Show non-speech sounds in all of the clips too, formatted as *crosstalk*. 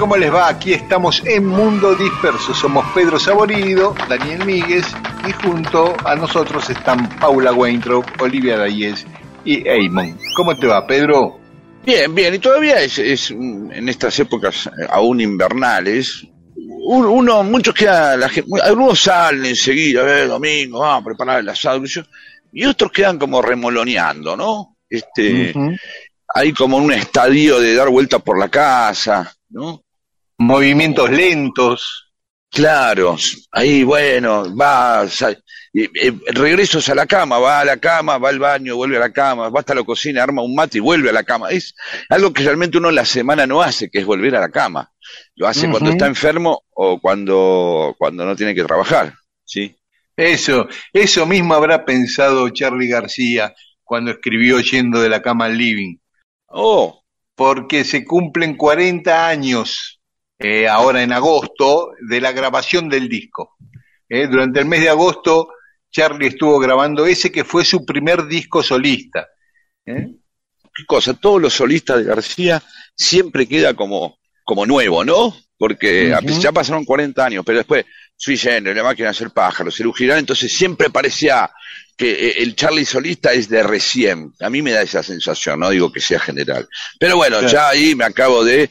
¿Cómo les va? Aquí estamos en Mundo Disperso. Somos Pedro Saborido, Daniel Míguez y junto a nosotros están Paula Weintraub, Olivia Dayes y Eamon. ¿Cómo te va, Pedro? Bien, bien, y todavía es, es, mm, en estas épocas eh, aún invernales, un- uno, muchos quedan, la gente, algunos salen enseguida, eh, domingo, vamos a preparar el asado, y otros quedan como remoloneando, ¿no? Este, hay como un estadio de dar vuelta por la casa, ¿no? Movimientos lentos. Claro, ahí bueno, va, eh, regresos a la cama, va a la cama, va al baño, vuelve a la cama, va hasta la cocina, arma un mate y vuelve a la cama. Es algo que realmente uno en la semana no hace, que es volver a la cama. Lo hace cuando está enfermo o cuando, cuando no tiene que trabajar, ¿sí? Eso, eso mismo habrá pensado Charlie García cuando escribió Yendo de la cama al living. Oh, porque se cumplen 40 años eh, ahora en agosto de la grabación del disco. Eh, durante el mes de agosto, Charlie estuvo grabando ese que fue su primer disco solista. ¿eh? qué cosa, todos los solistas de García siempre queda como, como nuevo, ¿no? Porque ya pasaron 40 años, pero después Sui Generis, La Máquina de Hacer Pájaros, el Girán, entonces siempre parecía que el Charlie solista es de recién. A mí me da esa sensación, no digo que sea general. Pero bueno, Claro. ya ahí me acabo de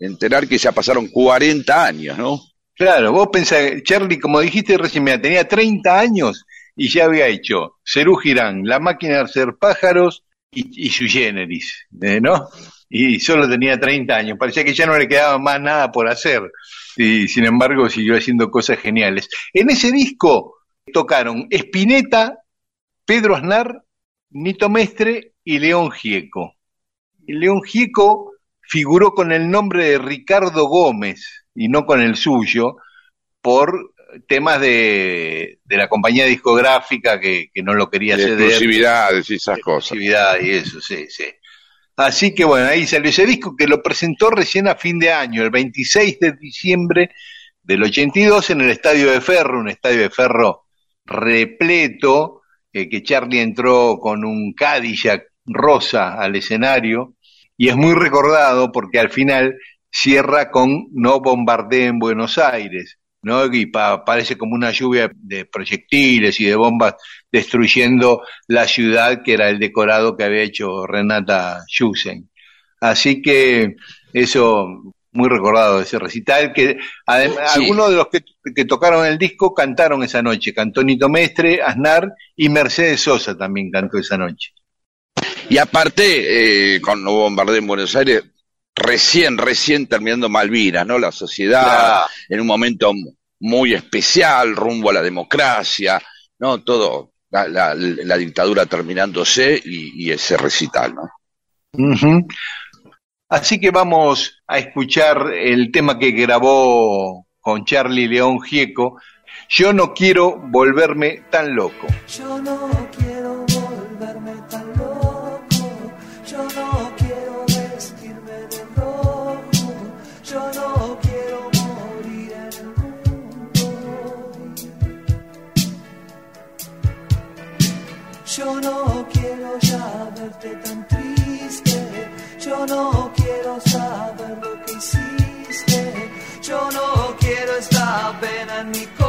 enterar que ya pasaron 40 años, ¿no? Claro, vos pensás, Charlie, como dijiste recién, tenía 30 años y ya había hecho Cerú La Máquina de Hacer Pájaros y, su generis, ¿eh, ¿no? Y solo tenía 30 años, parecía que ya no le quedaba más nada por hacer. Y sin embargo siguió haciendo cosas geniales. En ese disco tocaron Spinetta, Pedro Aznar, Nito Mestre y León Gieco. León Gieco figuró con el nombre de Ricardo Gómez y no con el suyo por temas de, de la compañía discográfica que, que no lo quería De ceder. exclusividades y esas cosas. exclusividad y eso, sí, sí. Así que bueno, ahí salió ese disco que lo presentó recién a fin de año, el 26 de diciembre del 82 en el Estadio de Ferro, un estadio de Ferro repleto, eh, que Charlie entró con un Cadillac rosa al escenario y es muy recordado porque al final cierra con No bombardeen Buenos Aires, ¿no? Y pa- parece como una lluvia de proyectiles y de bombas destruyendo la ciudad que era el decorado que había hecho Renata Schusen. Así que eso muy recordado ese recital que adem- Sí. algunos de los que, que tocaron el disco cantaron esa noche, cantó Nito Mestre, Aznar y Mercedes Sosa también cantó esa noche. Y aparte, eh, con Nuevo Bombardeo en Buenos Aires, recién, recién terminando Malvinas, ¿no? La sociedad Claro. en un momento mu- muy especial, rumbo a la democracia, ¿no? Todo, la, la- la dictadura terminándose y, y ese recital, ¿no? Así que vamos a escuchar el tema que grabó con Charlie León Gieco. Yo no quiero volverme tan loco. Yo no quiero Yo no quiero saber lo que hiciste. Yo no quiero esta pena en mi corazón.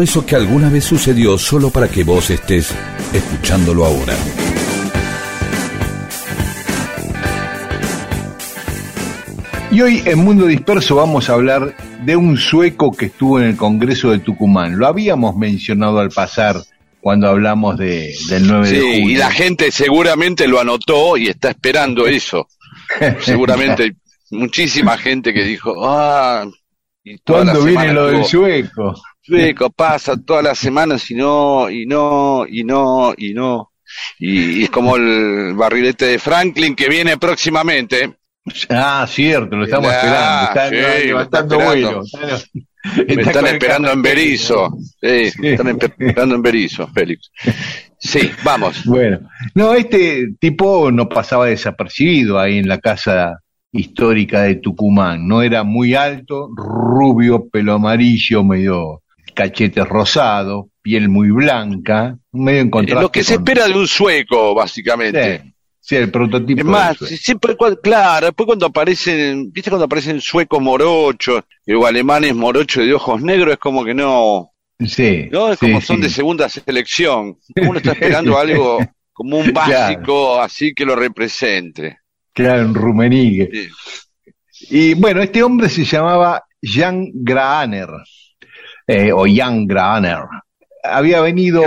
Todo eso que alguna vez sucedió solo para que vos estés escuchándolo ahora. Y hoy en Mundo Disperso vamos a hablar de un sueco que estuvo en el Congreso de Tucumán. Lo habíamos mencionado al pasar cuando hablamos de, del 9 de Sí, julio. y la gente seguramente lo anotó y está esperando eso. *laughs* Seguramente hay muchísima gente que dijo, ah, y ¿Cuándo viene lo del sueco? Sueco, pasa todas las semanas y no, y no, y no, y no. Y, y es como el barrilete de Franklin que viene próximamente. Ah, cierto, lo estamos Ah, esperando. Sí, levantando vuelo. Me está están esperando en. Berizo. Sí, me están esperando en Berizo, Félix. Sí, vamos. Bueno, no, este tipo no pasaba desapercibido ahí en la casa histórica de Tucumán. No era muy alto, rubio, pelo amarillo, medio cachetes rosado, piel muy blanca, medio en contraste. Lo que se con- espera de un sueco, básicamente. Sí, sí, el prototipo. Es más, siempre, claro, después cuando aparecen, viste cuando aparecen suecos morochos o alemanes morochos de ojos negros, es como que no, Sí, no, es sí, como son sí. de segunda selección. Uno está esperando *laughs* algo como un Claro. básico así que lo represente. Claro, en Rumenigue. Y bueno, este hombre se llamaba Jan Graner, eh, o Jan Graner. Había venido...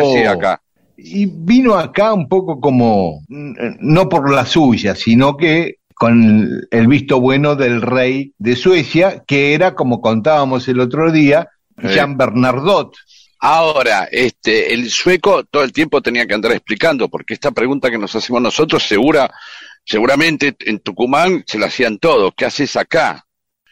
Y vino acá un poco como, no por la suya, sino que con el visto bueno del rey de Suecia, que era, como contábamos el otro día. Jan Bernardot. Ahora, este, el sueco todo el tiempo tenía que andar explicando, porque esta pregunta que nos hacemos nosotros, segura, seguramente en Tucumán se la hacían todos. ¿Qué haces acá?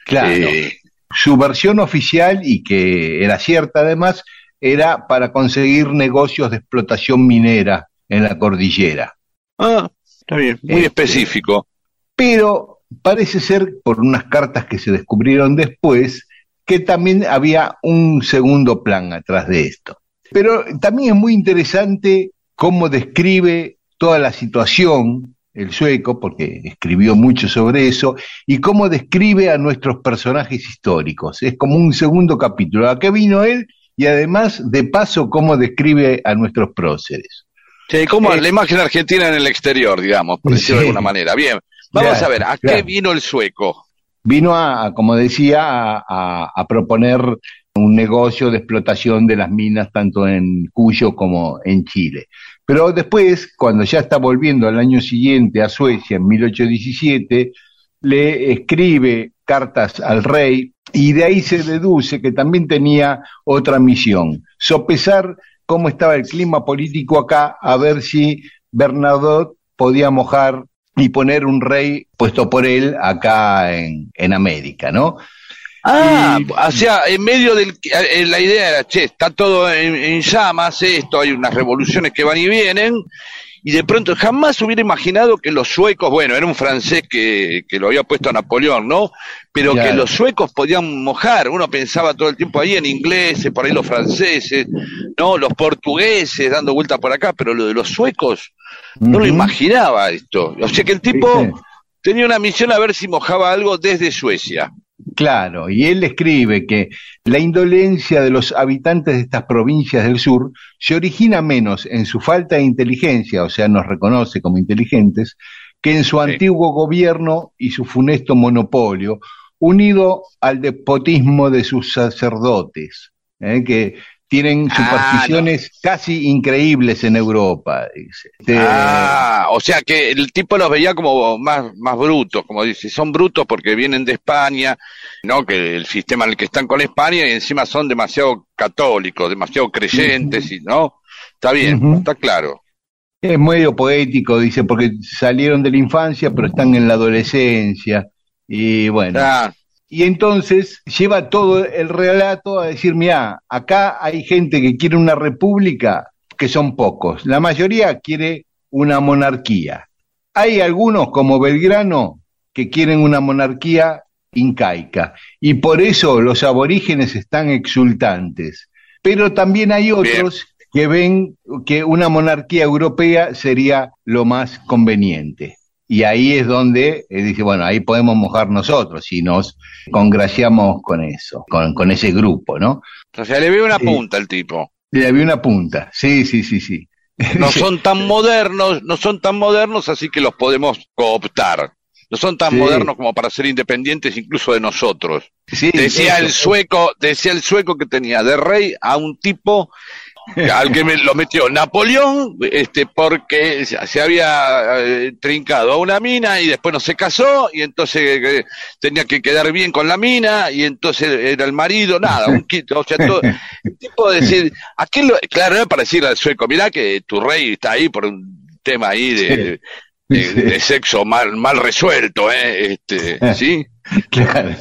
Claro. Eh, Su versión oficial, y que era cierta además, era para conseguir negocios de explotación minera en la cordillera. ah, está bien, muy Este, específico. Pero parece ser, por unas cartas que se descubrieron después, que también había un segundo plan atrás de esto. Pero también es muy interesante cómo describe toda la situación el sueco, porque escribió mucho sobre eso, y cómo describe a nuestros personajes históricos. Es como un segundo capítulo. ¿A qué vino él? Y además, de paso, cómo describe a nuestros próceres. Sí, como Eh, la imagen argentina en el exterior, digamos, por decirlo de alguna manera. Bien, vamos Claro, a ver, ¿a qué vino el sueco? vino a, a, como decía, a, a- a proponer un negocio de explotación de las minas tanto en Cuyo como en Chile. Pero después, cuando ya está volviendo al año siguiente a Suecia, en 1817, le escribe cartas al rey y de ahí se deduce que también tenía otra misión, sopesar cómo estaba el clima político acá, a ver si Bernadotte podía mojar y poner un rey puesto por él acá en, en América, ¿no? Ah, o sea, en medio del... eh, La idea era, che, está todo en, en llamas, esto, hay unas revoluciones que van y vienen, y de pronto jamás hubiera imaginado que los suecos, bueno, era un francés que, que lo había puesto a Napoleón, ¿no? Pero que los suecos podían mojar, uno pensaba todo el tiempo ahí en ingleses, por ahí los franceses, ¿no? Los portugueses dando vuelta por acá, pero lo de los suecos, no lo imaginaba esto. O sea que el tipo ¿Viste? tenía una misión a ver si mojaba algo desde Suecia. Claro, y él escribe que la indolencia de los habitantes de estas provincias del sur se origina menos en su falta de inteligencia, o sea, nos reconoce como inteligentes, que en su Sí. antiguo gobierno y su funesto monopolio, unido al despotismo de sus sacerdotes, ¿eh? que tienen Ah, supersticiones casi increíbles en Europa. dice. Este, Ah, o sea que el tipo los veía como más, más brutos, como dice, son brutos porque vienen de España, ¿no? Que el sistema en el que están con España y encima son demasiado católicos, demasiado creyentes, y ¿no? Está bien, está claro. Es medio poético, dice, porque salieron de la infancia, pero están en la adolescencia. Y bueno, Ah, y entonces lleva todo el relato a decir, mira, acá hay gente que quiere una república, que son pocos. La mayoría quiere una monarquía. Hay algunos, como Belgrano, que quieren una monarquía incaica. Y por eso los aborígenes están exultantes. Pero también hay otros que ven que una monarquía europea sería lo más conveniente. Y ahí es donde eh, dice, bueno, ahí podemos mojar nosotros si nos congraciamos con eso, con, con ese grupo, ¿no? o sea, le veo una punta al tipo. Le había una punta, sí, sí, sí, sí. No *laughs* son tan modernos, no son tan modernos, así que los podemos cooptar. No son tan Sí. modernos como para ser independientes incluso de nosotros. Sí, Decía eso. el sueco, decía el sueco que tenía de rey a un tipo *laughs* al que me lo metió Napoleón, este, porque se había eh, trincado a una mina y después no se casó y entonces eh, tenía que quedar bien con la mina y entonces era el marido, nada, un quito, o sea, todo, el tipo de decir, ¿a qué lo, claro, es para decirle al sueco, mirá que tu rey está ahí por un tema ahí de, de- Sí. de sexo mal, mal resuelto, eh, este, *laughs* ¿sí? Claro.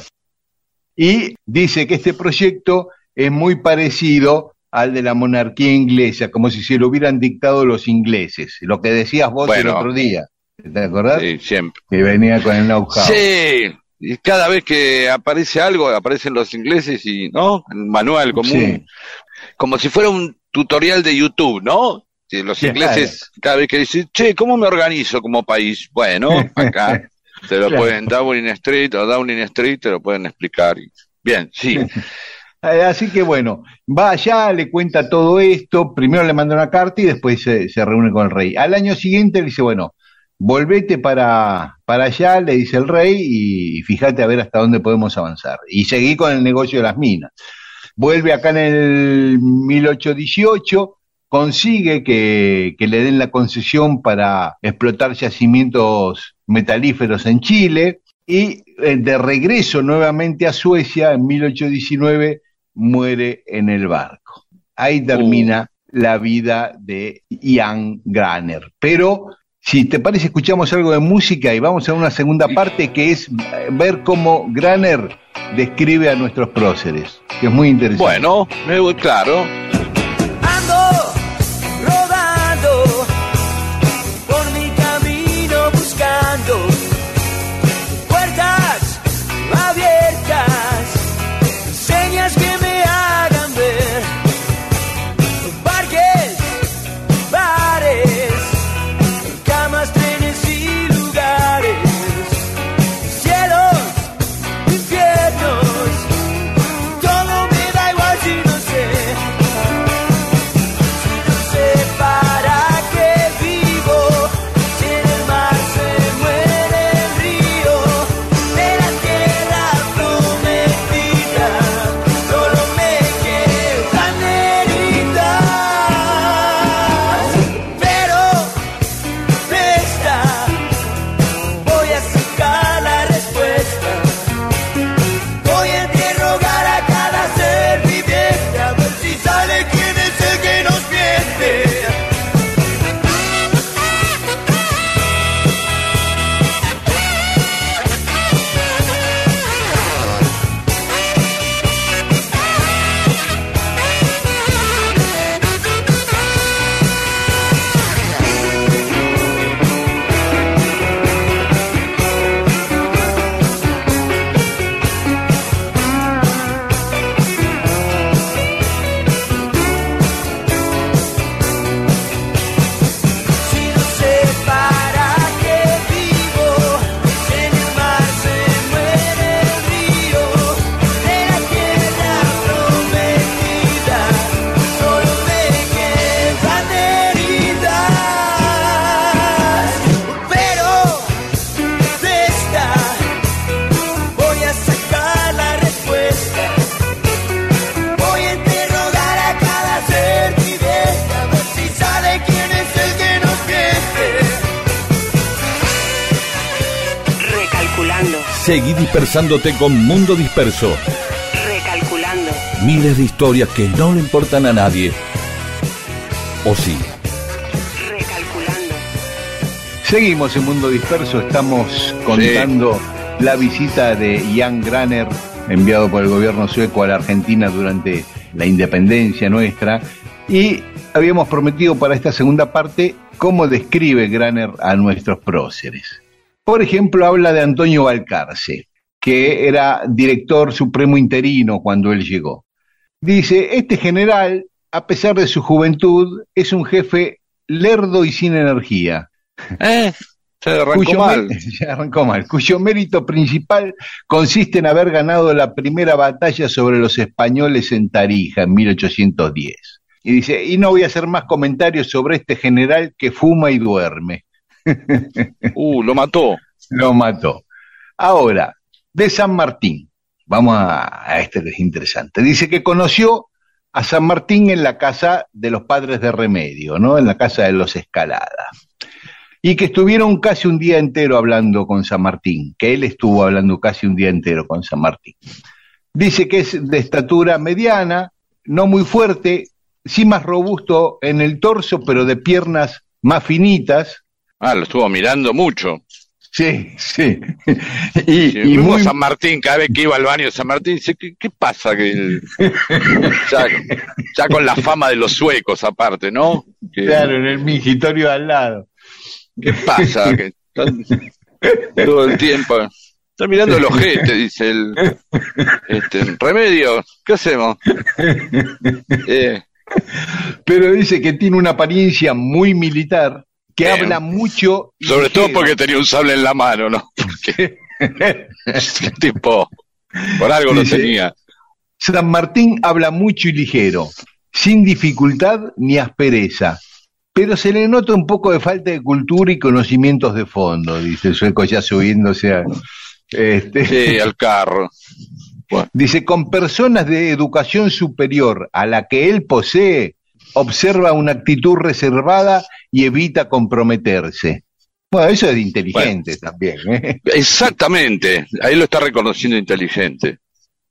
Y dice que este proyecto es muy parecido al de la monarquía inglesa, como si se lo hubieran dictado los ingleses, lo que decías vos el otro día, ¿te acordás? Sí, siempre. Que venía con el know-how. Sí, y cada vez que aparece algo, aparecen los ingleses y, ¿no? El manual común, Sí. como si fuera un tutorial de YouTube, ¿no? Que los ingleses, cada vez que dicen, che, ¿cómo me organizo como país? Bueno, acá *laughs* te lo Claro. pueden, Downing Street o Downing Street, te lo pueden explicar. Bien, sí. *laughs* Eh, Así que bueno, va allá, le cuenta todo esto, primero le manda una carta y después se, reúne con el rey. Al año siguiente le dice, bueno, volvete para, para allá, le dice el rey, y fíjate a ver hasta dónde podemos avanzar. Y seguí con el negocio de las minas. Vuelve acá en el 1818, consigue que, que le den la concesión para explotar yacimientos metalíferos en Chile, y eh, de regreso nuevamente a Suecia, en 1819, muere en el barco. Ahí termina la vida de Ian Graner. Pero, si te parece, escuchamos algo de música y vamos a una segunda parte que es eh, ver cómo Graner describe a nuestros próceres, que es muy interesante. Bueno, claro. Seguí dispersándote con Mundo Disperso. Recalculando. Miles de historias que no le importan a nadie. ¿O sí? Recalculando. Seguimos en Mundo Disperso, estamos contando la visita de Jan Graner, enviado por el gobierno sueco a la Argentina durante la independencia nuestra, y habíamos prometido para esta segunda parte cómo describe Graner a nuestros próceres. Por ejemplo, habla de Antonio Balcarce, que era director supremo interino cuando él llegó. Dice, este general, a pesar de su juventud, es un jefe lerdo y sin energía. ¿Eh? *laughs* Se arrancó cuyo mal. se *laughs* arrancó mal, cuyo mérito principal consiste en haber ganado la primera batalla sobre los españoles en Tarija en 1810. Y dice, y no voy a hacer más comentarios sobre este general que fuma y duerme. Uh, lo mató. Lo mató. Ahora, de San Martín, vamos a, a este que es interesante. Dice que conoció a San Martín en la casa de los padres de Remedio, ¿no? En la casa de los Escalada. Y que estuvieron casi un día entero hablando con San Martín, que él estuvo hablando casi un día entero con San Martín. Dice que es de estatura mediana, no muy fuerte, sí más robusto en el torso, pero de piernas más finitas, Ah, lo estuvo mirando mucho. Sí, sí. *laughs* Y, Sí, y muy, San Martín, cada vez que iba al baño de San Martín, dice, ¿qué, qué pasa? Que *laughs* ya, ya con la fama de los suecos aparte, ¿no? Que- claro, en el mingitorio al lado. ¿Qué pasa? Que están todo el tiempo. Está mirando el ojete, dice el este, remedio. ¿Qué hacemos? *laughs* Eh, Pero dice que tiene una apariencia muy militar, que Bien. habla mucho. y sobre todo porque tenía un sable en la mano, ¿no? *laughs* Porque *laughs* tipo, por algo lo tenía. San Martín habla mucho y ligero, sin dificultad ni aspereza. Pero se le nota un poco de falta de cultura y conocimientos de fondo, dice el sueco ya subiéndose a. Este, Sí, *laughs* al carro. Dice, con personas de educación superior a la que él posee, observa una actitud reservada y evita comprometerse. Bueno, eso es inteligente también. ¿eh? Exactamente, ahí lo está reconociendo inteligente.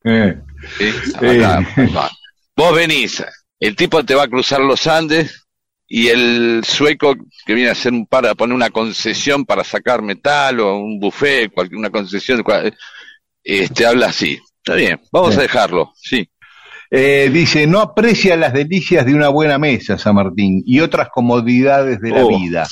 Eh, ¿sí? Eh. Acá. Vos venís, el tipo te va a cruzar los Andes y el sueco que viene a hacer un para poner una concesión para sacar metal o un buffet, cualquier una concesión, cual- este habla así. Está bien, vamos Sí. a dejarlo, sí. Eh, dice, no aprecia las delicias de una buena mesa, San Martín, y otras comodidades de la Oh. vida,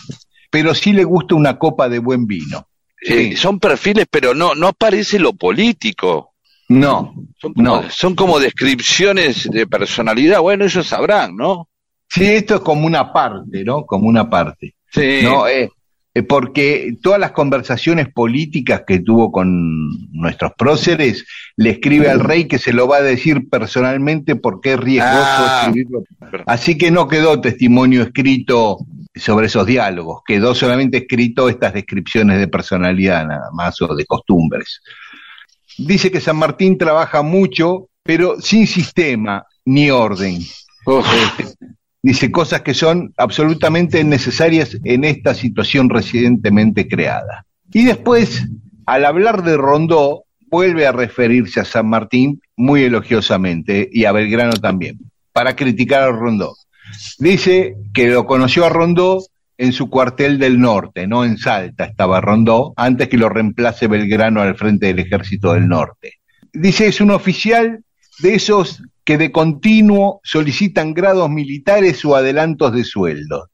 pero sí le gusta una copa de buen vino. Eh, son perfiles, pero no, no aparece lo político. No, Son como, No. son como descripciones de personalidad. Bueno, ellos sabrán, ¿no? sí, esto es como una parte, ¿no? Como una parte. Sí. No, eh, porque todas las conversaciones políticas que tuvo con nuestros próceres, le escribe al rey que se lo va a decir personalmente porque es riesgoso Ah. escribirlo. Así que no quedó testimonio escrito sobre esos diálogos, quedó solamente escrito estas descripciones de personalidad nada más o de costumbres. Dice que San Martín trabaja mucho, pero sin sistema ni orden. Uf, Dice cosas que son absolutamente necesarias en esta situación recientemente creada. Y después, al hablar de Rondó, vuelve a referirse a San Martín muy elogiosamente y a Belgrano también, para criticar a Rondó. Dice que lo conoció a Rondó en su cuartel del norte, no en Salta estaba Rondó, antes que lo reemplace Belgrano al frente del ejército del norte. Dice es un oficial de esos que de continuo solicitan grados militares o adelantos de sueldo.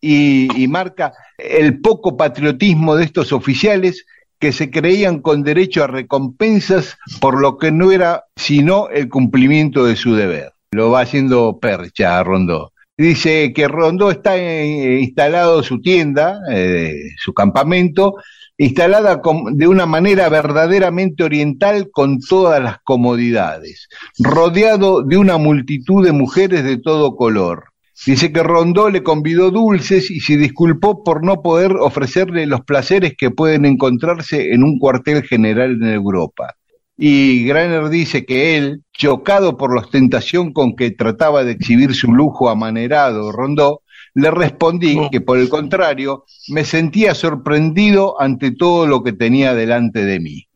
Y, marca el poco patriotismo de estos oficiales que se creían con derecho a recompensas por lo que no era sino el cumplimiento de su deber. Lo va haciendo percha a Rondó. Dice que Rondó está eh, instalado su tienda, eh, su campamento, instalada de una manera verdaderamente oriental con todas las comodidades, rodeado de una multitud de mujeres de todo color. Dice que Rondó le convidó dulces y se disculpó por no poder ofrecerle los placeres que pueden encontrarse en un cuartel general en Europa. Y Graner dice que él, chocado por la ostentación con que trataba de exhibir su lujo amanerado Rondó, le respondí que por el contrario me sentía sorprendido ante todo lo que tenía delante de mí.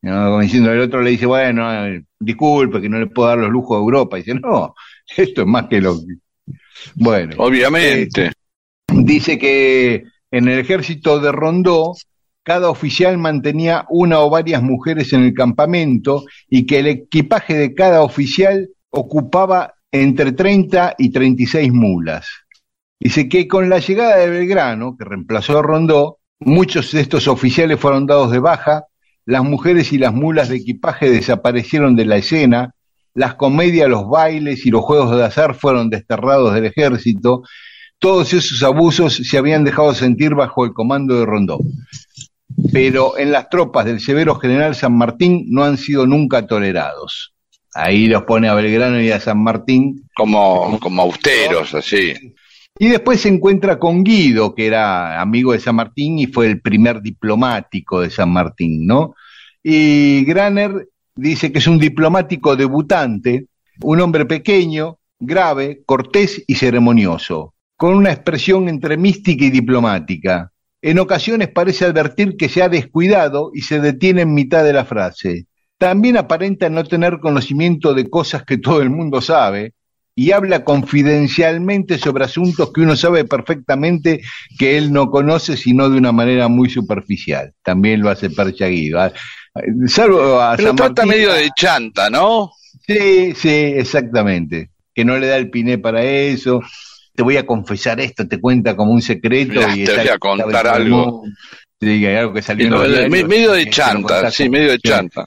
¿no? Como diciendo, el otro le dice, bueno, disculpe que no le puedo dar los lujos a Europa. Y dice, no, *laughs* esto es más que lo que... Bueno, Obviamente. dice que en el ejército de Rondó, cada oficial mantenía una o varias mujeres en el campamento y que el equipaje de cada oficial ocupaba entre 30 y 36 mulas. Dice que con la llegada de Belgrano, que reemplazó a Rondó, muchos de estos oficiales fueron dados de baja, las mujeres y las mulas de equipaje desaparecieron de la escena, las comedias, los bailes y los juegos de azar fueron desterrados del ejército, todos esos abusos se habían dejado sentir bajo el comando de Rondó. Pero en las tropas del severo general San Martín no han sido nunca tolerados. Ahí los pone a Belgrano y a San Martín Como, como austeros, así. Y después se encuentra con Guido, que era amigo de San Martín y fue el primer diplomático de San Martín, ¿no? Y Graner dice que es un diplomático debutante, un hombre pequeño, grave, cortés y ceremonioso, con una expresión entre mística y diplomática. En ocasiones parece advertir que se ha descuidado y se detiene en mitad de la frase. También aparenta no tener conocimiento de cosas que todo el mundo sabe, y habla confidencialmente sobre asuntos que uno sabe perfectamente que él no conoce, sino de una manera muy superficial. También lo hace Percha Guido. Ah, Salvo a Pero San trata Martín- medio de chanta, ¿no? Sí, sí, exactamente. Que no le da el piné para eso. Te voy a confesar esto, te cuenta como un secreto. Mirá, y te voy a contar el algo. Sí, hay algo que salió en diarios, medio de chanta, sí, medio de chanta.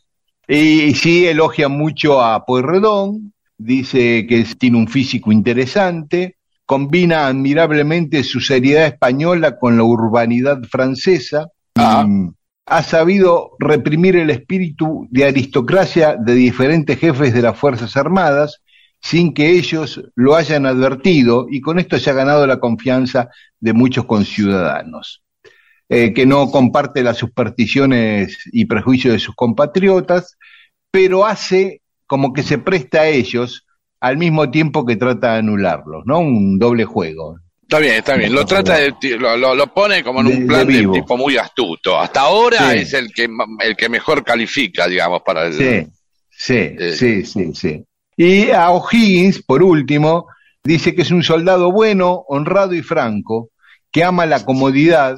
Y, y sí, elogia mucho a Pueyrredón, dice que tiene un físico interesante, combina admirablemente su seriedad española con la urbanidad francesa, Ah. y ha sabido reprimir el espíritu de aristocracia de diferentes jefes de las Fuerzas Armadas sin que ellos lo hayan advertido y con esto se ha ganado la confianza de muchos conciudadanos eh, que no comparte las supersticiones y prejuicios de sus compatriotas, pero hace como que se presta a ellos al mismo tiempo que trata de anularlos, ¿no? Un doble juego. Está bien, está bien. Lo trata de, lo, lo- lo pone como en De- un de plan de, vivo. tipo muy astuto. Hasta ahora Sí. es el que el que mejor califica, digamos, para el, Sí, sí, Eh. sí, sí, sí. Y a O'Higgins, por último, dice que es un soldado bueno, honrado y franco, que ama la comodidad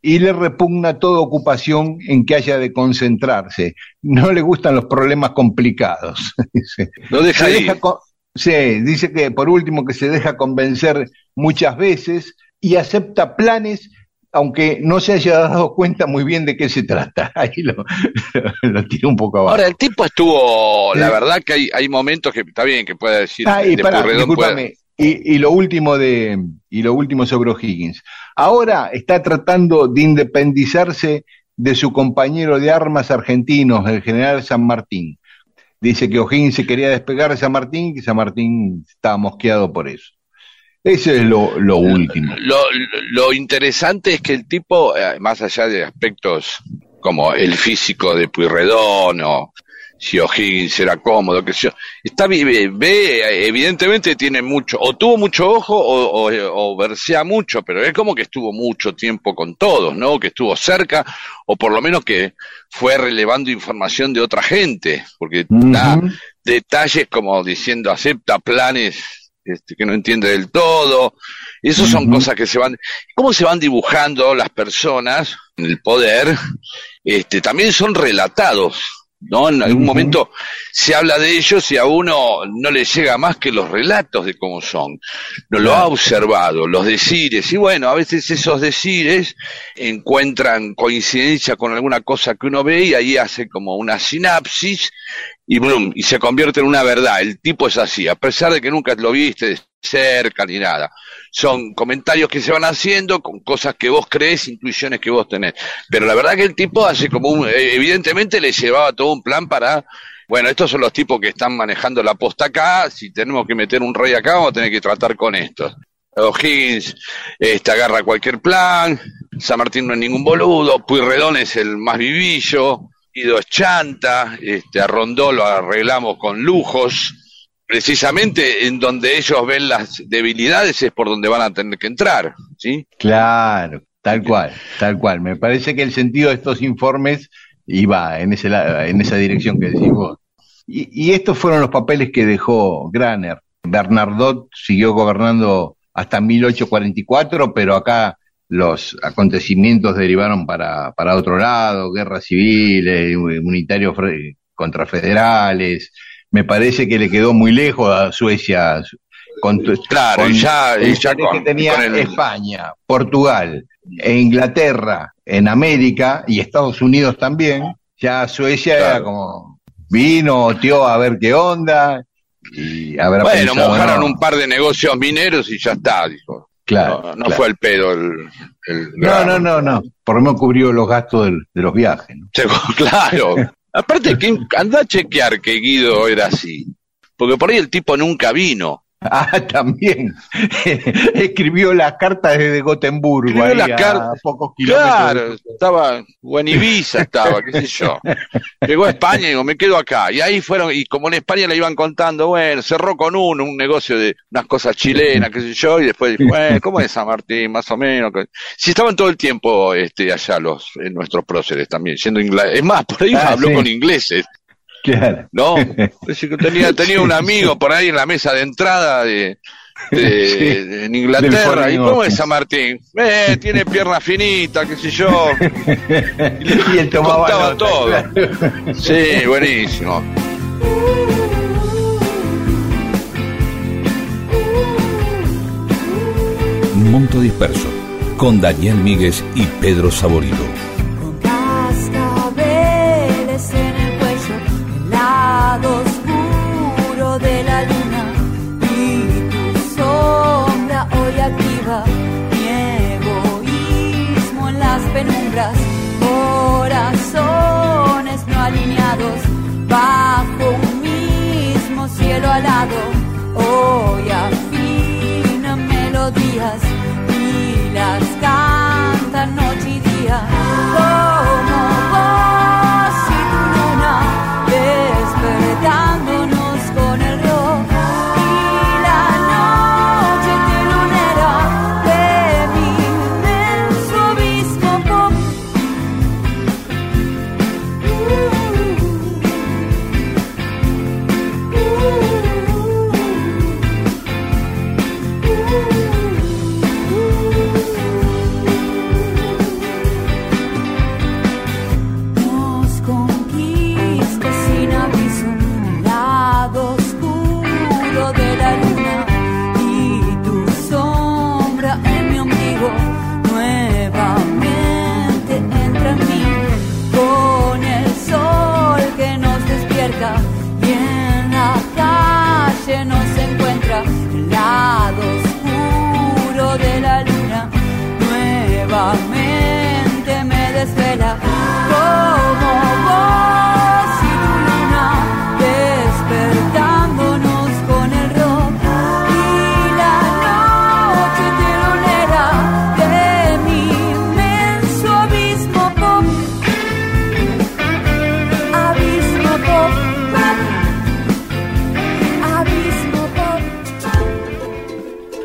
y le repugna toda ocupación en que haya de concentrarse. No le gustan los problemas complicados. *laughs* Dice. Lo deja Se deja sí, dice que por último que se deja convencer muchas veces y acepta planes aunque no se haya dado cuenta muy bien de qué se trata. *laughs* Ahí lo, lo tiro un poco abajo. Ahora, el tipo estuvo, la verdad que hay, hay momentos que está bien que pueda decir. Ah, y de pará, Pueyrredón puede- discúlpame. Y, y lo último de y lo último sobre O'Higgins. Ahora está tratando de independizarse de su compañero de armas argentinos, el general San Martín. Dice que O'Higgins se quería despegar de San Martín y que San Martín estaba mosqueado por eso. Eso es lo, lo último. Lo, lo interesante es que el tipo, eh, más allá de aspectos como el físico de Pueyrredón o si O'Higgins era cómodo, que yo, está ve, evidentemente tiene mucho, o tuvo mucho ojo o, o, o versea mucho, pero es como que estuvo mucho tiempo con todos, ¿no? Que estuvo cerca, o por lo menos que fue relevando información de otra gente, porque da detalles como diciendo acepta planes este, que no entiende del todo. Eso son cosas que se van, cómo se van dibujando las personas en el poder, este, también son relatados. ¿No? En algún momento se habla de ellos y a uno no le llega más que los relatos de cómo son. No lo ha observado, los decires. Y bueno, a veces esos decires encuentran coincidencia con alguna cosa que uno ve y ahí hace como una sinapsis y boom, y se convierte en una verdad. El tipo es así, a pesar de que nunca lo viste de cerca ni nada. Son comentarios que se van haciendo con cosas que vos crees, intuiciones que vos tenés. Pero la verdad que el tipo hace como un, eh, evidentemente le llevaba todo un plan para, bueno, estos son los tipos que están manejando la posta acá, si tenemos que meter un rey acá, vamos a tener que tratar con estos. O'Higgins este, agarra cualquier plan, San Martín no es ningún boludo, Puyredón es el más vivillo, Ido chanta, este, a Rondó lo arreglamos con lujos, precisamente en donde ellos ven las debilidades es por donde van a tener que entrar, ¿sí? Claro, tal cual, tal cual. Me parece que el sentido de estos informes iba en, ese, en esa dirección que decís vos. Y, y estos fueron los papeles que dejó Graner. Bernardot siguió gobernando hasta 1844, pero acá los acontecimientos derivaron para, para otro lado, guerras civiles, unitarios contra federales. Me parece que le quedó muy lejos a Suecia. Con, Claro, con ya, y el ya interés con, que tenía con el- España, Portugal e Inglaterra en América y Estados Unidos también, ya Suecia era como vino, tío, a ver qué onda y habrá Bueno, pensado, mojaron no, un par de negocios mineros y ya está, dijo. Claro, no no claro. fue el pedo el... el No, no, no, no, por lo menos cubrió los gastos del- de los viajes. ¿no? *laughs* Claro. Aparte, *laughs* que anda a chequear que Guido era así. Porque por ahí el tipo nunca vino. *laughs* Ah, también. *laughs* Escribió las cartas desde Gotemburgo, Escribió ahí la a carta- pocos kilómetros. Claro, estaba, o en Ibiza estaba, qué sé yo. *laughs* Llegó a España y digo, me quedo acá. Y ahí fueron, y como en España le iban contando, bueno, cerró con uno, un negocio de unas cosas chilenas, qué sé yo, y después bueno, ¿cómo es San Martín? Más o menos. Si estaban todo el tiempo este, allá los, en nuestros próceres también, siendo inglés. Es más, por ahí Ah, habló sí. con ingleses. Claro. No, *laughs* tenía, tenía un amigo por ahí en la mesa de entrada de, de- *laughs* Sí. de- en Inglaterra. ¿Y cómo es. San Martín? Eh, tiene pierna finita, qué sé yo. *laughs* y él tomaba Contaba nota, todo. claro. Sí, buenísimo. Mundo Disperso, con Daniel Míguez y Pedro Saborido. Mismo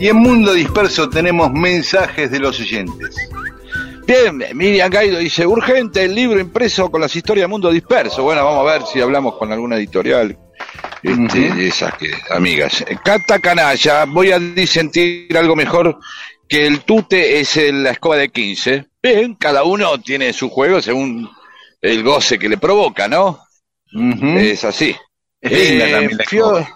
Y en Mundo Disperso tenemos mensajes de los oyentes. Bien, Miriam Gaido dice, urgente el libro impreso con las historias del mundo disperso. Bueno, vamos a ver si hablamos con alguna editorial. Este, de esas que, amigas. Cata Canalla, voy a disentir algo mejor que el tute es el- la escoba de 15. Bien, cada uno tiene su juego según el goce que le provoca, ¿no? Es así. Es Eh, la escoba.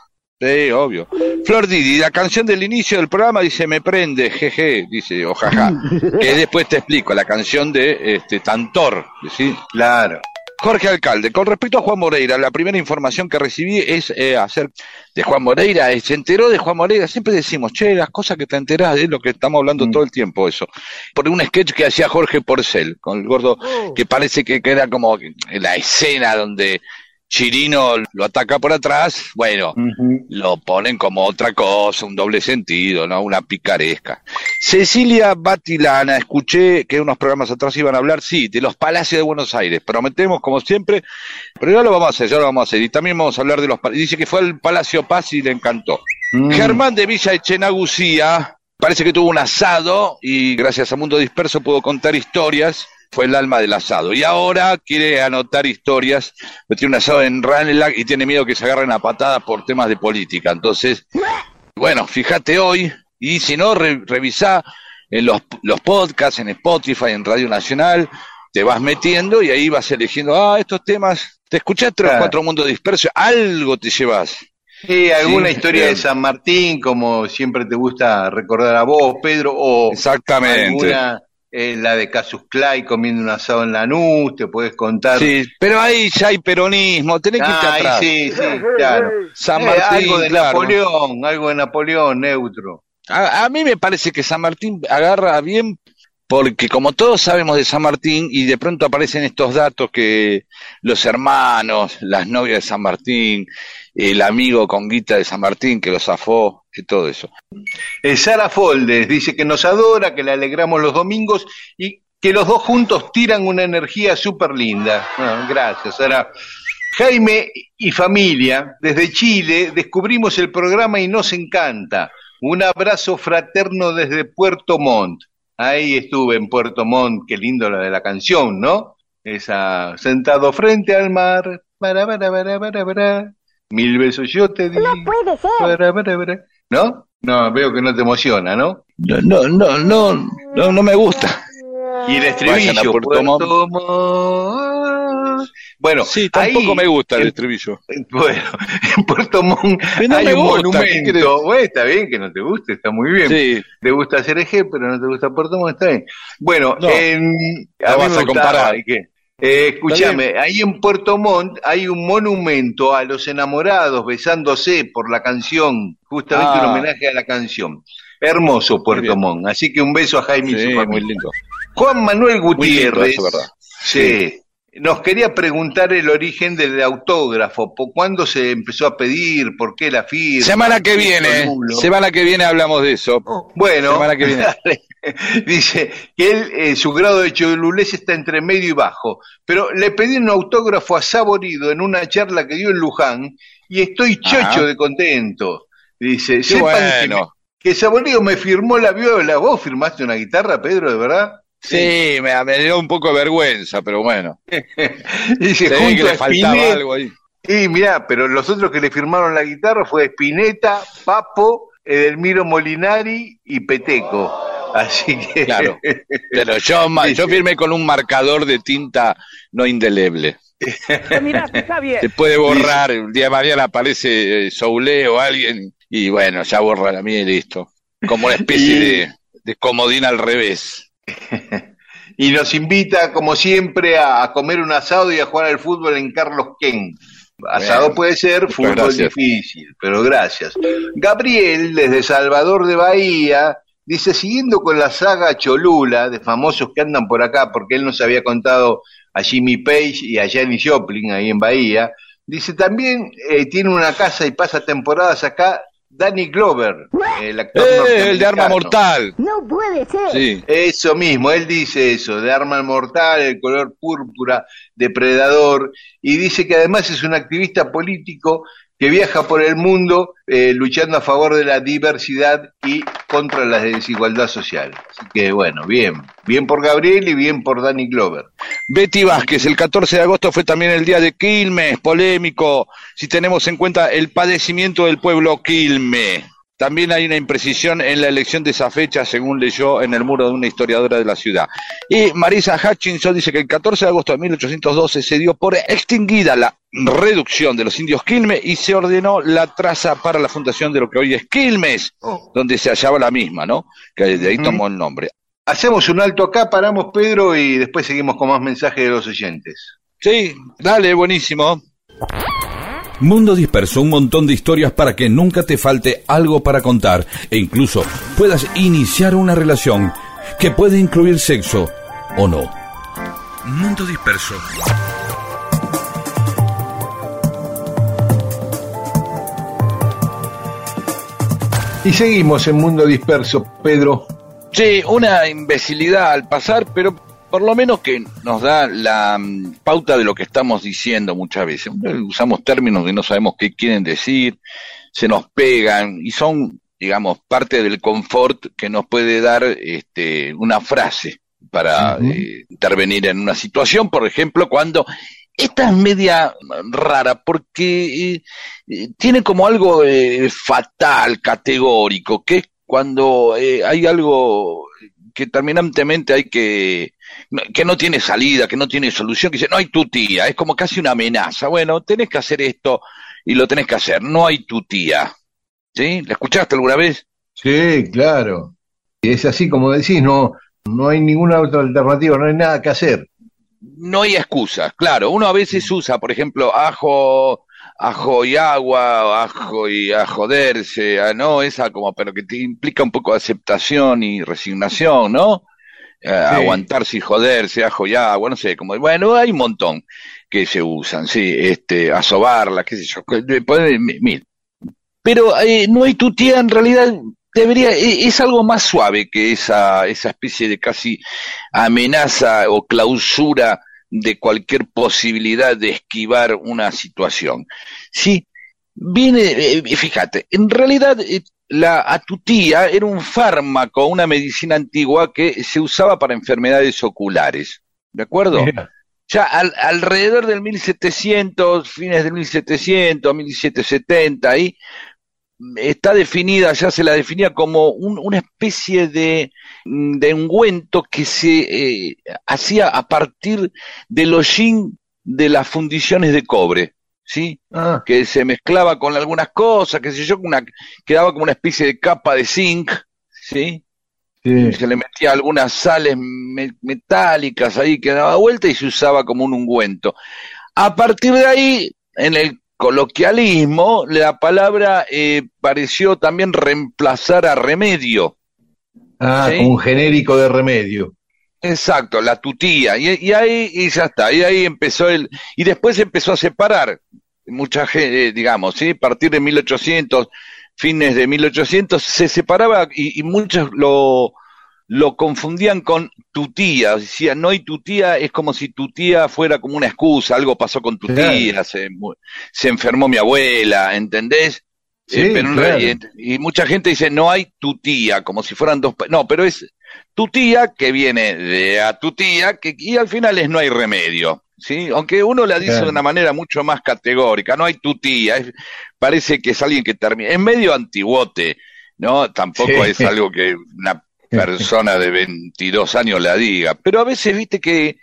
Sí, obvio. Flor Didi, la canción del inicio del programa dice me prende, jeje, dice, o jaja. *laughs* que después te explico, la canción de este Tantor, ¿sí? Claro. Jorge Alcalde, con respecto a Juan Moreira, la primera información que recibí es eh, hacer de Juan Moreira, eh, se enteró de Juan Moreira, siempre decimos, che, las cosas que te enterás, es lo que estamos hablando Mm. todo el tiempo, eso. Por un sketch que hacía Jorge Porcel, con el gordo, que parece que queda como la escena donde Chirino lo ataca por atrás, bueno, lo ponen como otra cosa, un doble sentido, ¿no? Una picaresca. Cecilia Batilana, escuché que unos programas atrás iban a hablar, sí, de los palacios de Buenos Aires. Prometemos, como siempre, pero ya lo vamos a hacer, ya lo vamos a hacer. Y también vamos a hablar de los palacios. Dice que fue al Palacio Paz y le encantó. Mm. Germán de Villa Echenagucía, parece que tuvo un asado y gracias a Mundo Disperso pudo contar historias. Fue el alma del asado. Y ahora quiere anotar historias. Tiene un asado en Ranelagh y tiene miedo que se agarren a patadas por temas de política. Entonces, bueno, fíjate hoy. Y si no, re- revisá en los, los podcasts, en Spotify, en Radio Nacional. Te vas metiendo y ahí vas eligiendo, ah, estos temas. Te escuchás tres o cuatro mundos dispersos, algo te llevas. Sí, alguna Sí, historia de. San Martín, como siempre te gusta recordar a vos, Pedro, o Exactamente. alguna, eh, la de Casus Clay comiendo un asado en Lanús, te puedes contar. Sí, pero ahí ya hay peronismo, tenés que irte Ah, atrás. sí, sí, claro. San Eh, Martín, algo de claro. Napoleón, algo de Napoleón, neutro. A, a mí me parece que San Martín agarra bien porque como todos sabemos de San Martín y de pronto aparecen estos datos que los hermanos, las novias de San Martín, el amigo con guita de San Martín que lo zafó y todo eso. Eh, Sara Foldes dice que nos adora, que le alegramos los domingos y que los dos juntos tiran una energía súper linda. Bueno, gracias, Sara. Jaime y familia, desde Chile, descubrimos el programa y nos encanta. Un abrazo fraterno desde Puerto Montt. Ahí estuve en Puerto Montt, qué lindo la de la canción, ¿no? Esa, sentado frente al mar, para, para, para. Mil besos yo te di. No puede ser. ¿No? No, veo que no te emociona, ¿no? No, no, no, no, no, no me gusta. Y el estribillo, Puerto Puerto, Montt. Bueno, Sí, tampoco ahí, me gusta el estribillo. *laughs* Bueno, en Puerto Montt *laughs* no hay me un gusta, monumento. Bueno, está bien que no te guste, está muy bien. Sí, Te gusta hacer eje, pero no te gusta Puerto Montt, está bien. Bueno, No, en, no a mí vas me a gustaba, comparar. ¿y qué? Eh, escúchame, ahí en Puerto Montt hay un monumento a los enamorados besándose por la canción, justamente Ah. un homenaje a la canción. Hermoso Puerto. Montt, así que un beso a Jaime y su muy familia. lindo. Juan Manuel Muy lindo Gutiérrez, sí, nos quería preguntar el origen del autógrafo, ¿por cuándo se empezó a pedir? ¿Por qué la firma? Semana que ¿Qué viene, semana que viene hablamos de eso. Bueno, semana que viene. *laughs* *laughs* dice que él, eh, su grado de cholulez está entre medio y bajo, pero le pedí un autógrafo a Saborido en una charla que dio en Luján y estoy chocho de contento. Dice, Qué sepan que, me- bueno. que Saborido me firmó la viola. ¿Vos firmaste una guitarra, Pedro, de verdad? Sí, me, me dio un poco de vergüenza, pero bueno. *laughs* Dice, Se ve junto que le faltaba Spinetta. algo ahí. Y mirá, pero los otros que le firmaron la guitarra fue Spinetta, Papo, Edelmiro Molinari y Peteco. Así que. Claro. Pero yo, yo firmé con un marcador de tinta no indeleble. Mirá, está bien. Se puede borrar, el día de mañana aparece eh, Soule o alguien y bueno, ya borra la mía y listo. Como una especie Y- de, de comodín al revés. *laughs* y nos invita, como siempre, a, a comer un asado y a jugar al fútbol en Carlos Ken. Asado Bueno, puede ser, fútbol gracias. difícil, pero gracias. Gabriel, desde Salvador de Bahía, dice, siguiendo con la saga Cholula, de famosos que andan por acá, porque él nos había contado a Jimmy Page y a Janis Joplin ahí en Bahía, dice, también eh, tiene una casa y pasa temporadas acá, Danny Glover, el actor ¡Eh, el de arma mortal! No puede ser. Sí. Eso mismo, él dice eso, de arma mortal, el color púrpura, depredador, y dice que además es un activista político que viaja por el mundo eh, luchando a favor de la diversidad y contra la desigualdad social. Así que bueno, bien, bien por Gabriel y bien por Danny Glover. Betty Vázquez, el 14 de agosto fue también el día de Quilmes, polémico, si tenemos en cuenta el padecimiento del pueblo Quilme. También hay una imprecisión en la elección de esa fecha, según leyó en el muro de una historiadora de la ciudad. Y Marisa Hutchinson dice que el 14 de agosto de 1812 se dio por extinguida la reducción de los indios Quilmes y se ordenó la traza para la fundación de lo que hoy es Quilmes, donde se hallaba la misma, ¿no? Que de ahí tomó el nombre. Hacemos un alto acá, paramos Pedro y después seguimos con más mensajes de los oyentes. Sí, dale, buenísimo. Mundo Disperso, un montón de historias para que nunca te falte algo para contar e incluso puedas iniciar una relación que puede incluir sexo o no. Mundo Disperso. Y seguimos en Mundo Disperso, Pedro. Sí, una imbecilidad al pasar, pero por lo menos que nos da la mm, pauta de lo que estamos diciendo muchas veces. Usamos términos que no sabemos qué quieren decir, se nos pegan y son, digamos, parte del confort que nos puede dar este, una frase para eh, intervenir en una situación, por ejemplo, cuando esta es media rara porque eh, eh, tiene como algo eh, fatal, categórico, que es cuando eh, hay algo que terminantemente hay que que no tiene salida, que no tiene solución, que dice, no hay tu tía, es como casi una amenaza. Bueno, tenés que hacer esto y lo tenés que hacer, no hay tu tía. ¿Sí? ¿La escuchaste alguna vez? Sí, claro. Es así como decís, no, no hay ninguna otra alternativa, no hay nada que hacer. No hay excusas, claro. Uno a veces usa, por ejemplo, ajo, ajo y agua, ajo y a joderse, ¿no? Esa como, pero que te implica un poco de aceptación y resignación, ¿no? Eh, Aguantarse y joderse, ajo y agua, no sé, como, bueno, hay un montón que se usan, sí, este, asobarla, qué sé yo, mil. Pero eh, no hay tu tía en realidad debería e- es algo más suave que esa esa especie de casi amenaza o clausura de cualquier posibilidad de esquivar una situación. Sí, viene, eh, fíjate, en realidad eh, la atutía era un fármaco, una medicina antigua que se usaba para enfermedades oculares. ¿De acuerdo? Ya al- alrededor del 1700, fines del 1700, 1770, ahí está definida, ya se la definía como un- una especie de, mm, de ungüento que se eh, hacía a partir del hollín de las fundiciones de cobre, ¿sí? Ah, que se mezclaba con algunas cosas, qué sé yo, una, quedaba como una especie de capa de zinc, ¿sí? sí. se le metía algunas sales me- metálicas ahí que daba vuelta y se usaba como un ungüento. A partir de ahí, en el coloquialismo, la palabra eh, pareció también reemplazar a remedio. Ah, Sí. un genérico de remedio. Exacto, la tutía. Y, y ahí y ya está, y ahí empezó el... Y después empezó a separar mucha gente, digamos, ¿sí? A partir de 1800, fines de 1800, se separaba y, y muchos lo, lo confundían con tu tía. Decían, no, y tu tía es como si tu tía fuera como una excusa, algo pasó con tu Claro. tía, se, se enfermó mi abuela, ¿entendés? Sí, Eh, pero claro. realidad- y mucha gente dice, no hay tu tía, como si fueran dos... No, pero es tu tía que viene de a tu tía, que, y al final es no hay remedio, ¿sí? Aunque uno la dice Claro. de una manera mucho más categórica, no hay tu tía, es- parece que es alguien que termina, es medio antiguote, ¿no? Tampoco Sí. es algo que una persona de 22 años la diga, pero a veces viste que,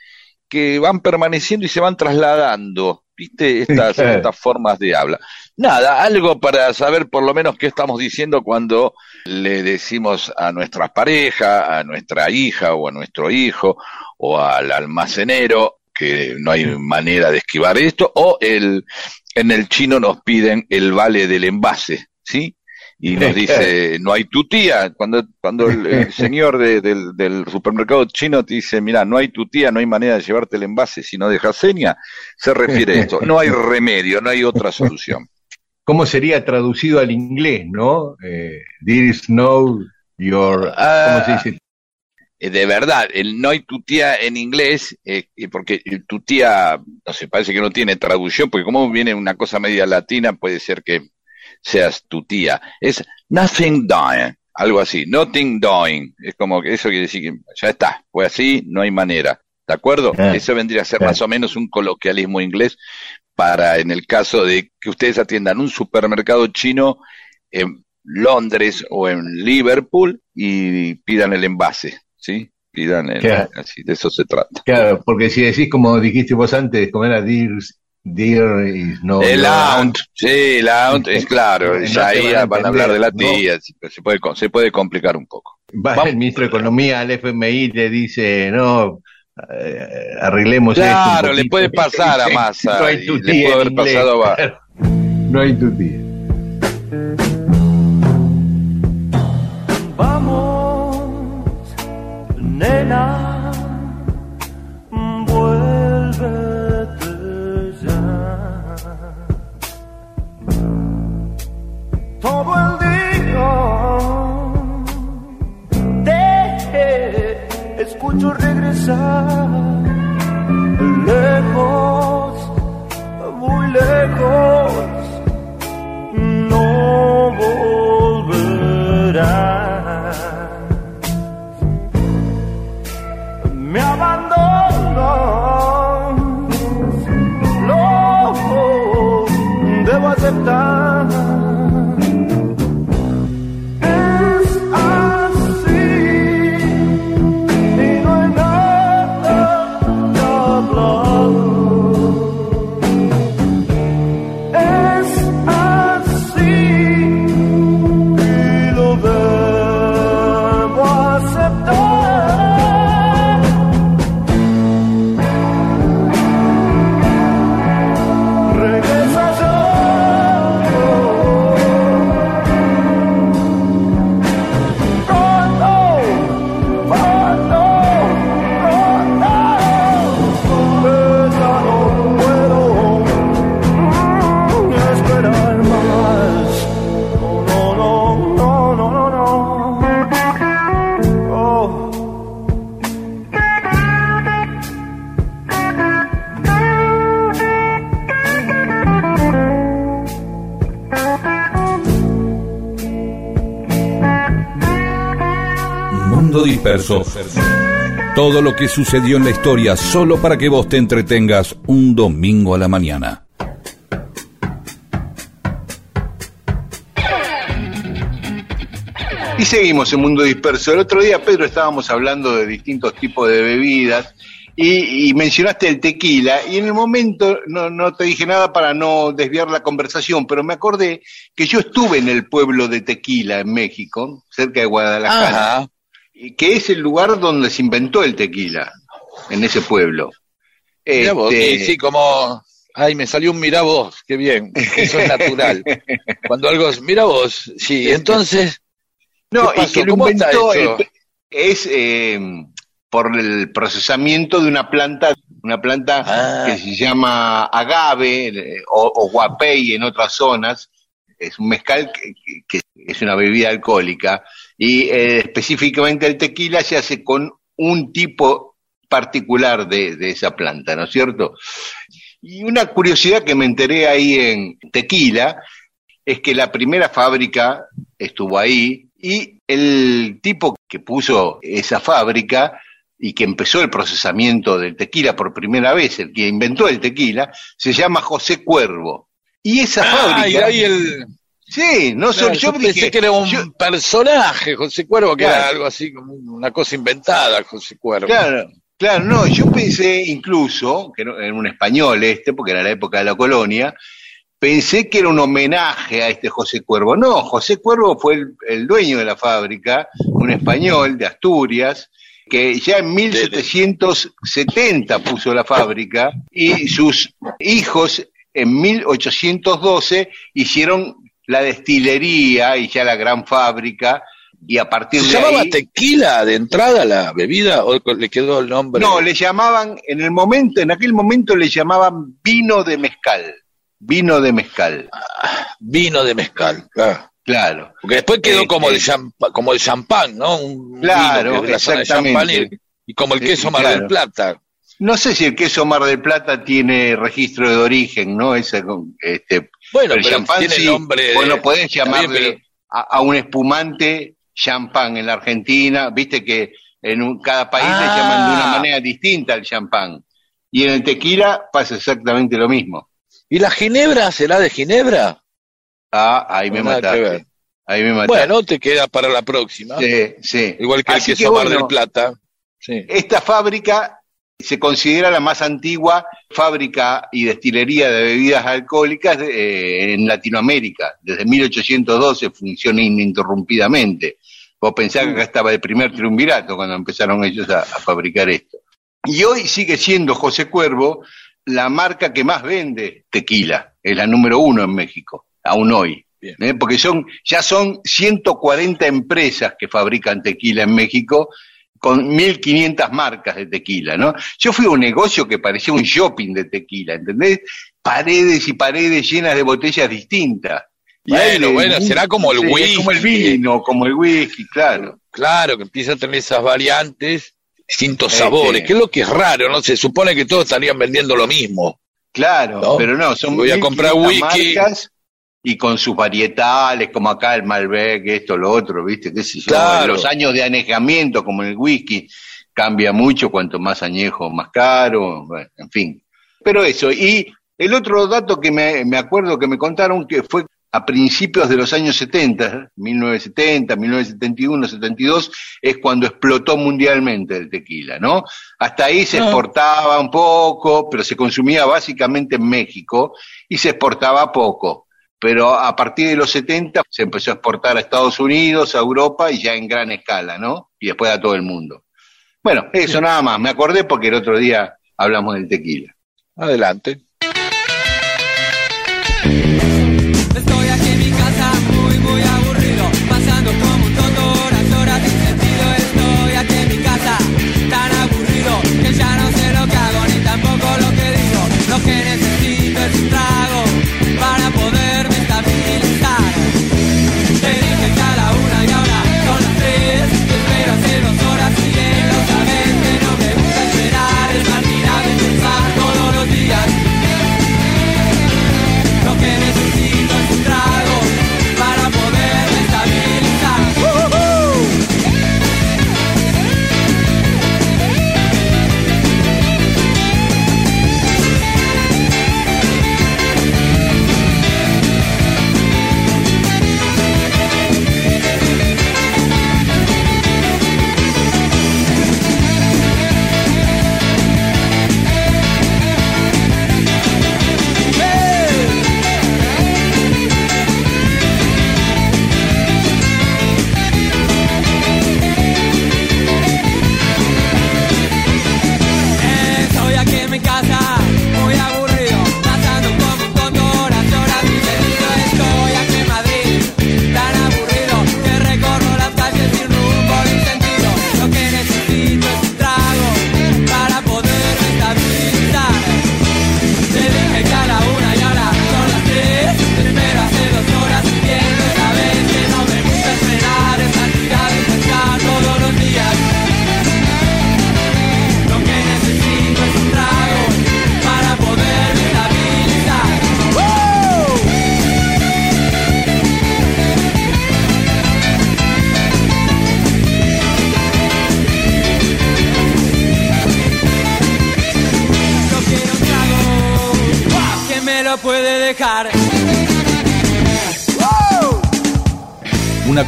que van permaneciendo y se van trasladando, viste, estas, Claro. estas formas de habla. Nada, algo para saber por lo menos qué estamos diciendo cuando le decimos a nuestra pareja, a nuestra hija o a nuestro hijo o al almacenero que no hay manera de esquivar esto o el en el chino nos piden el vale del envase, ¿sí? Y nos dice, no hay tu tía. Cuando, cuando el, el *laughs* señor de- del, del supermercado chino te dice, mira, no hay tu tía, no hay manera de llevarte el envase si no dejas seña, se refiere a esto. No hay remedio, no hay otra solución. ¿Cómo sería traducido al inglés, no? Eh, there is no your... Ah, de verdad, el no hay tu tía en inglés, eh, y porque tu tía, no sé, parece que no tiene traducción, porque como viene una cosa media latina, puede ser que seas tu tía. Es nothing doing, algo así, nothing doing. Es como que eso quiere decir que ya está, fue así, no hay manera. ¿De acuerdo? Ah, eso vendría a ser claro. más o menos un coloquialismo inglés para en el caso de que ustedes atiendan un supermercado chino en Londres o en Liverpool y pidan el envase, ¿sí? Pidan el, Claro. así, de eso se trata. Claro, porque si decís como dijiste vos antes, como era there, there is no... el aunt, sí, el aunt, es claro, No ya ahí van a van a hablar de la ¿no? tía, pero se puede, se puede complicar un poco. Va Vamos. el ministro de Economía al FMI le dice, no, eh, arreglemos esto. Claro, le poquito. puede pasar a Massa. No hay y tutía le puede haber inglés. pasado a. No hay tutía. Vamos, nena, escucho regresar. Lejos, muy lejos Mundo Disperso. Todo lo que sucedió en la historia solo para que vos te entretengas un domingo a la mañana. Y seguimos en Mundo Disperso. El otro día, Pedro, estábamos hablando de distintos tipos de bebidas y, y mencionaste el tequila y en el momento no, no te dije nada para no desviar la conversación, pero me acordé que yo estuve en el pueblo de Tequila, en México, cerca de Guadalajara, Ajá. Que es el lugar donde se inventó el tequila, en ese pueblo. Mirá vos, Este, y sí, como. Ay, me salió un mirá vos, qué bien. Eso es natural. *laughs* Cuando algo es mirá vos, sí, entonces. No, ¿Qué y que lo ¿Cómo está inventó el- es eh, por el procesamiento de una planta, una planta Ah. que se llama agave o, o guapey en otras zonas. Es un mezcal que es una bebida alcohólica y eh, específicamente el tequila se hace con un tipo particular de, de esa planta, ¿no es cierto? Y una curiosidad que me enteré ahí en Tequila es que la primera fábrica estuvo ahí y el tipo que puso esa fábrica y que empezó el procesamiento del tequila por primera vez, el que inventó el tequila, se llama José Cuervo. Y esa Ah, y fábrica... ahí el. Sí, no solo Claro, yo, yo pensé dije, que era un yo- personaje, José Cuervo, que Claro. era algo así como una cosa inventada, José Cuervo. Claro, claro, no, yo pensé incluso, que era un español este, porque era la época de la colonia, pensé que era un homenaje a este José Cuervo. No, José Cuervo fue el, el dueño de la fábrica, un español de Asturias, que ya en 1770 puso la fábrica y sus hijos en 1812 hicieron la destilería y ya la gran fábrica y a partir ¿Se de llamaba ahí... tequila de entrada la bebida o le quedó el nombre? No, le llamaban, en el momento, en aquel momento le llamaban vino de mezcal. Vino de mezcal, Vino de mezcal, claro. claro. Porque después quedó Este- como, el champa- como el champán, ¿no? Un Claro, vino que de y, y como el Sí, queso Mar claro. del Plata. No sé si el queso Mar del Plata tiene registro de origen, ¿no? Ese, este, Bueno, el pero champán tiene sí, nombre de- bueno, podés está bien, llamarle pero- a, a un espumante champán en la Argentina, viste que en un- cada país le Ah. llaman de una manera distinta al champán. Y en el tequila pasa exactamente lo mismo. ¿Y la ginebra será de ginebra? Ah, ahí me que mataste. Ahí me mataste. Bueno, te queda para la próxima. Sí, sí. Igual que Así el queso Mar bueno, del Plata. Sí. Esta fábrica se considera la más antigua fábrica y destilería de bebidas alcohólicas eh, en Latinoamérica. Desde 1812 funciona ininterrumpidamente. Vos pensás que acá estaba el primer triunvirato cuando empezaron ellos a, a fabricar esto. Y hoy sigue siendo José Cuervo la marca que más vende tequila, es la número uno en México, aún hoy. ¿eh? Porque son, ya son 140 empresas que fabrican tequila en México con 1.500 marcas de tequila, ¿no? Yo fui a un negocio que parecía un shopping de tequila, ¿entendés? Paredes y paredes llenas de botellas distintas. Y Bueno, bueno, será como el sí, whisky. Como el vino, como el whisky, claro. Claro, que empieza a tener esas variantes, distintos Este. sabores, que es lo que es raro, ¿no? Se supone que todos estarían vendiendo lo mismo. Claro, ¿No? pero no, son Voy a comprar 1500 whisky. marcas y con sus varietales, como acá el Malbec, esto, lo otro, ¿viste? ¿Qué sé yo? Claro. Los años de anejamiento, como en el whisky, cambia mucho, cuanto más añejo, más caro, bueno, en fin. Pero eso, y el otro dato que me, me acuerdo que me contaron que fue a principios de los años 70, 1970, 1971, 72, es cuando explotó mundialmente el tequila, ¿no? Hasta ahí se Ah. exportaba un poco, pero se consumía básicamente en México y se exportaba poco. Pero a partir de los 70 se empezó a exportar a Estados Unidos, a Europa y ya en gran escala, ¿no? Y después a todo el mundo. Bueno, eso nada más. Me acordé porque el otro día hablamos del tequila. Adelante.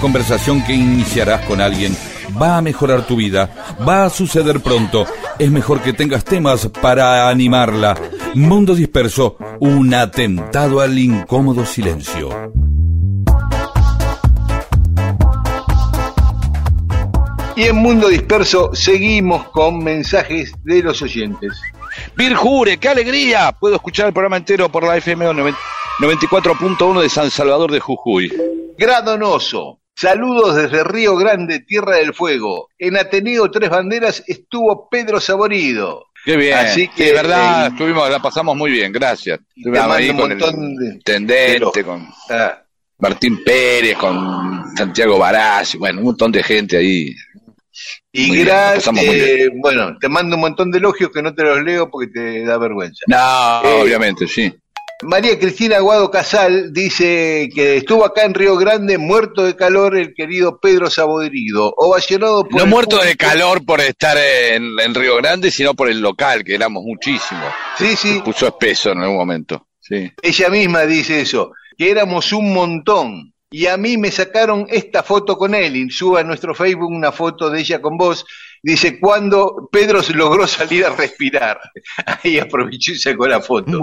Conversación que iniciarás con alguien va a mejorar tu vida, va a suceder pronto. Es mejor que tengas temas para animarla. Mundo disperso, un atentado al incómodo silencio. Y en Mundo Disperso seguimos con mensajes de los oyentes. Virjure, qué alegría. Puedo escuchar el programa entero por la FM 94.1 de San Salvador de Jujuy. Gradonoso. Saludos desde Río Grande, Tierra del Fuego. En Ateneo Tres Banderas estuvo Pedro Saborido. Qué bien. Así que, de verdad, eh, estuvimos, la pasamos muy bien, gracias. Estuvimos ahí un con el montón de- intendente, de los- con Ah, Martín Pérez, con Santiago Barassi, bueno, un montón de gente ahí. y gracias. muy bueno, te mando un montón de elogios que no te los leo porque te da vergüenza. No, Eh, obviamente, sí. María Cristina Aguado Casal dice que estuvo acá en Río Grande muerto de calor el querido Pedro Saborido, ovacionado por No muerto de calor por estar en, en Río Grande, sino por el local, que éramos muchísimos. Sí, sí, Puso espeso en algún momento. Sí. ella misma dice eso, que éramos un montón. Y a mí me sacaron esta foto con él, y suba a nuestro Facebook una foto de ella con vos. Dice, cuando Pedro se logró salir a respirar. *laughs* Ahí aprovechó y sacó la foto.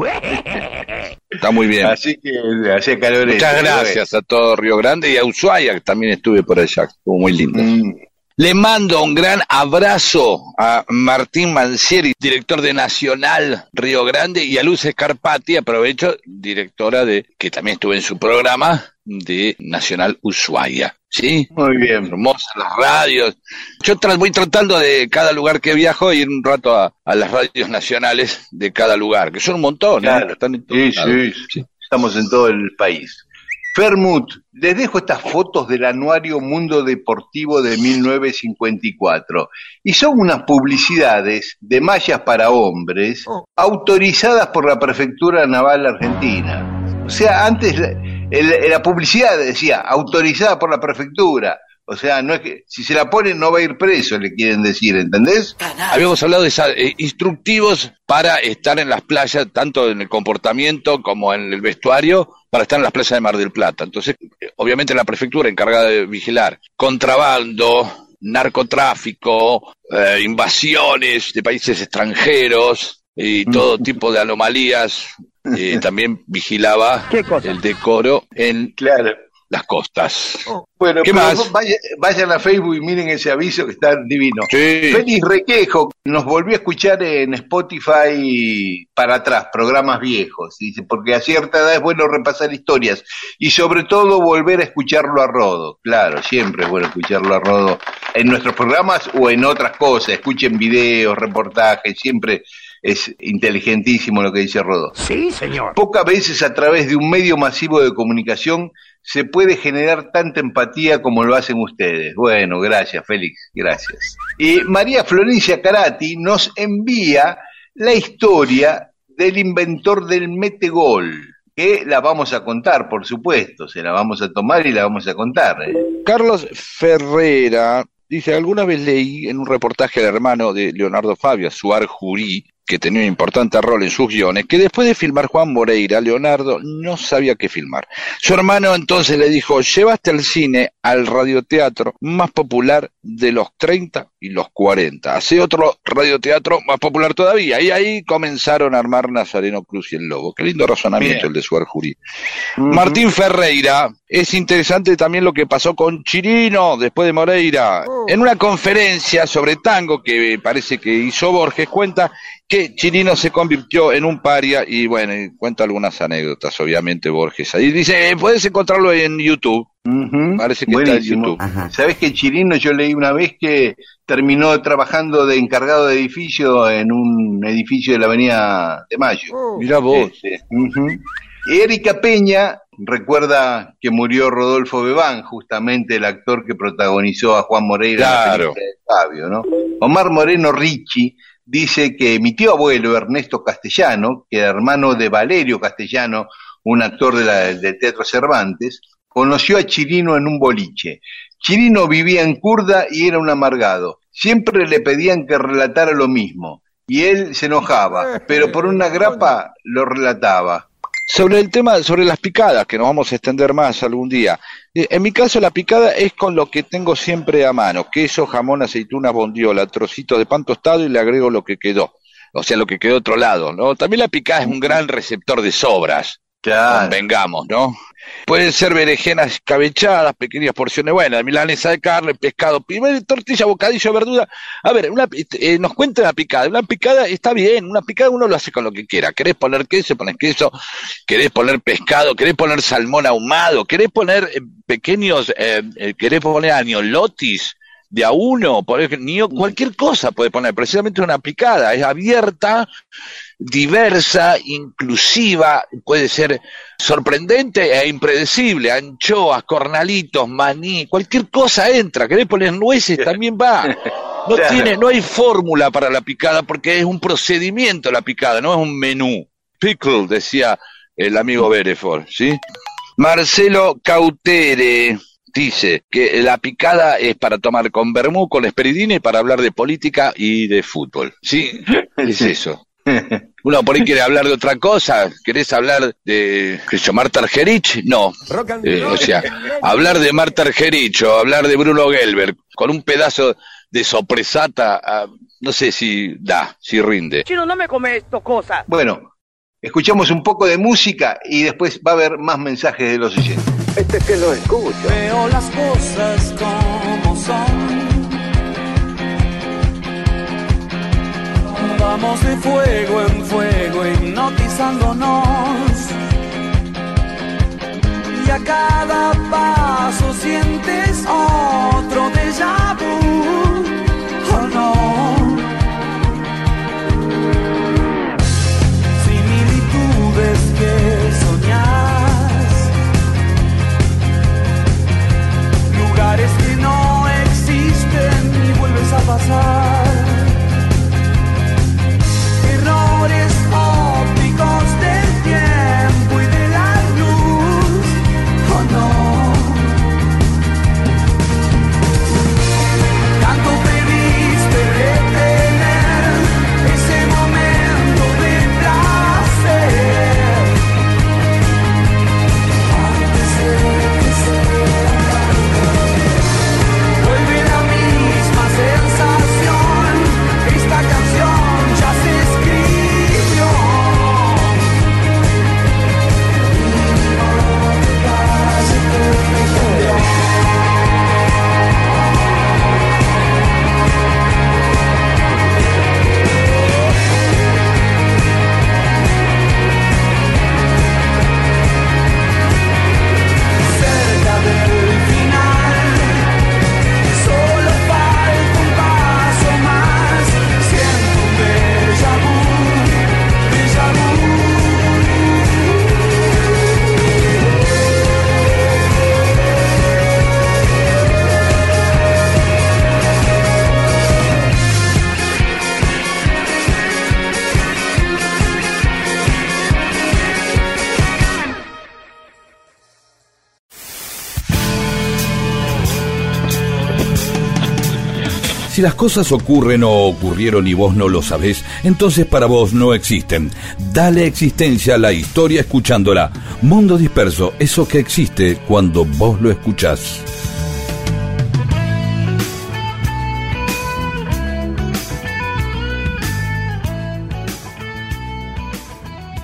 *laughs* Está muy bien. Así que hacía calor. Muchas gracias a todo Río Grande y a Ushuaia, que también estuve por allá. Estuvo muy lindo. Mm. Le mando un gran abrazo a Martín Mancieri, director de Nacional Río Grande, y a Luz Escarpati, aprovecho, directora de, que también estuve en su programa, de Nacional Ushuaia. ¿Sí? Muy bien. Hermosas las radios. Yo tra- voy tratando de cada lugar que viajo ir un rato a, a las radios nacionales de cada lugar, que son un montón, ¿eh? Claro. Están en todos Sí, sí, Estamos en todo el país. Fermut, les dejo estas fotos del anuario Mundo Deportivo de 1954. Y son unas publicidades de mallas para hombres autorizadas por la Prefectura Naval Argentina. O sea, antes la, el- la publicidad decía autorizada por la Prefectura. O sea, no es que si se la ponen no va a ir preso, le quieren decir, ¿entendés? Habíamos hablado de esa- eh, instructivos para estar en las playas, tanto en el comportamiento como en el vestuario, para estar en las playas de Mar del Plata. Entonces, eh, obviamente la prefectura encargada de vigilar contrabando, narcotráfico, eh, invasiones de países extranjeros y todo tipo de anomalías, eh, también vigilaba el decoro en Claro. las costas. Bueno, ¿Qué más? vayan a Facebook y miren ese aviso que está divino. Sí. Félix Requejo nos volvió a escuchar en Spotify para atrás, programas viejos, dice, porque a cierta edad es bueno repasar historias y sobre todo volver a escucharlo a Rodo. Claro, siempre es bueno escucharlo a Rodo en nuestros programas o en otras cosas, escuchen videos, reportajes, siempre es inteligentísimo lo que dice Rodo. Sí, señor. Pocas veces a través de un medio masivo de comunicación se puede generar tanta empatía como lo hacen ustedes. Bueno, gracias, Félix, gracias. Y María Florencia Carati nos envía la historia del inventor del metegol, que la vamos a contar, por supuesto, se la vamos a tomar y la vamos a contar. ¿eh? Carlos Ferrera dice, alguna vez leí en un reportaje del hermano de Leonardo Fabio, Suar Jurí, que tenía un importante rol en sus guiones, que después de filmar Juan Moreira, Leonardo no sabía qué filmar. Su hermano entonces le dijo, llevaste al cine al radioteatro más popular de los 30 y los 40. Hace otro radioteatro más popular todavía. Y ahí comenzaron a armar Nazareno Cruz y el Lobo. Qué lindo razonamiento Bien. el de Suar Jurí. Martín Ferreira, es interesante también lo que pasó con Chirino después de Moreira. En una conferencia sobre tango que parece que hizo Borges, cuenta que Chirino se convirtió en un paria y bueno, y cuenta algunas anécdotas, obviamente Borges. Ahí dice, eh, puedes encontrarlo en YouTube. Parece que está en buenísimo. YouTube. Sabés que Chirino yo leí una vez que terminó trabajando de encargado de edificio en un edificio de la Avenida de Mayo. Mira vos. Este. Erika Peña recuerda que murió Rodolfo Bebán, justamente el actor que protagonizó a Juan Moreira en la Claro. de Fabio, ¿no? Omar Moreno Ricci dice que mi tío abuelo, Ernesto Castellano, que era hermano de Valerio Castellano, un actor de del Teatro Cervantes, conoció a Chirino en un boliche. Chirino vivía en Curda y era un amargado. Siempre le pedían que relatara lo mismo. Y él se enojaba, pero por una grapa lo relataba. Sobre el tema, sobre las picadas, que nos vamos a extender más algún día. Eh, En mi caso, la picada es con lo que tengo siempre a mano: queso, jamón, aceitunas, bondiola, trocitos de pan tostado y le agrego lo que quedó. O sea, lo que quedó otro lado, ¿no? También la picada es un gran receptor de sobras. Claro. Convengamos, ¿no? Pueden ser berenjenas escabechadas, pequeñas porciones buenas, milanesa de carne, pescado, primer tortilla, bocadillo, verdura. A ver, una, eh, nos cuenta la picada. Una picada está bien, una picada uno lo hace con lo que quiera. ¿Querés poner queso? Pones queso. ¿Querés poner pescado? ¿Querés poner salmón ahumado? ¿Querés poner eh, pequeños, eh, eh, querés poner añolotis? De a uno, por ejemplo, cualquier cosa puede poner, precisamente una picada, es abierta, diversa, inclusiva, puede ser sorprendente e impredecible, anchoas, cornalitos, maní, cualquier cosa entra, querés poner nueces, *laughs* también va. No tiene, no hay fórmula para la picada porque es un procedimiento la picada, no es un menú. Pickle, decía el amigo Bereford, ¿sí? Marcelo Cautere dice que la picada es para tomar con vermú, con esperidina y para hablar de política y de fútbol. Sí, *laughs* es eso. Uno por ahí quiere hablar de otra cosa, ¿querés hablar de Marta Argerich? No. Eh, o sea, hablar de Marta Argerich o hablar de Bruno Gelber con un pedazo de sopresata, ah, no sé si da, si rinde. Chino, no me come esto cosas. Bueno, escuchamos un poco de música y después va a haber más mensajes de los oyentes. Este es que lo escucha. Veo las cosas como son. Vamos de fuego en fuego, hipnotizándonos. Y a cada paso sientes otro déjà vu. Oh no. Si las cosas ocurren o ocurrieron y vos no lo sabés, entonces para vos no existen. Dale existencia a la historia escuchándola. Mundo disperso, eso que existe cuando vos lo escuchás.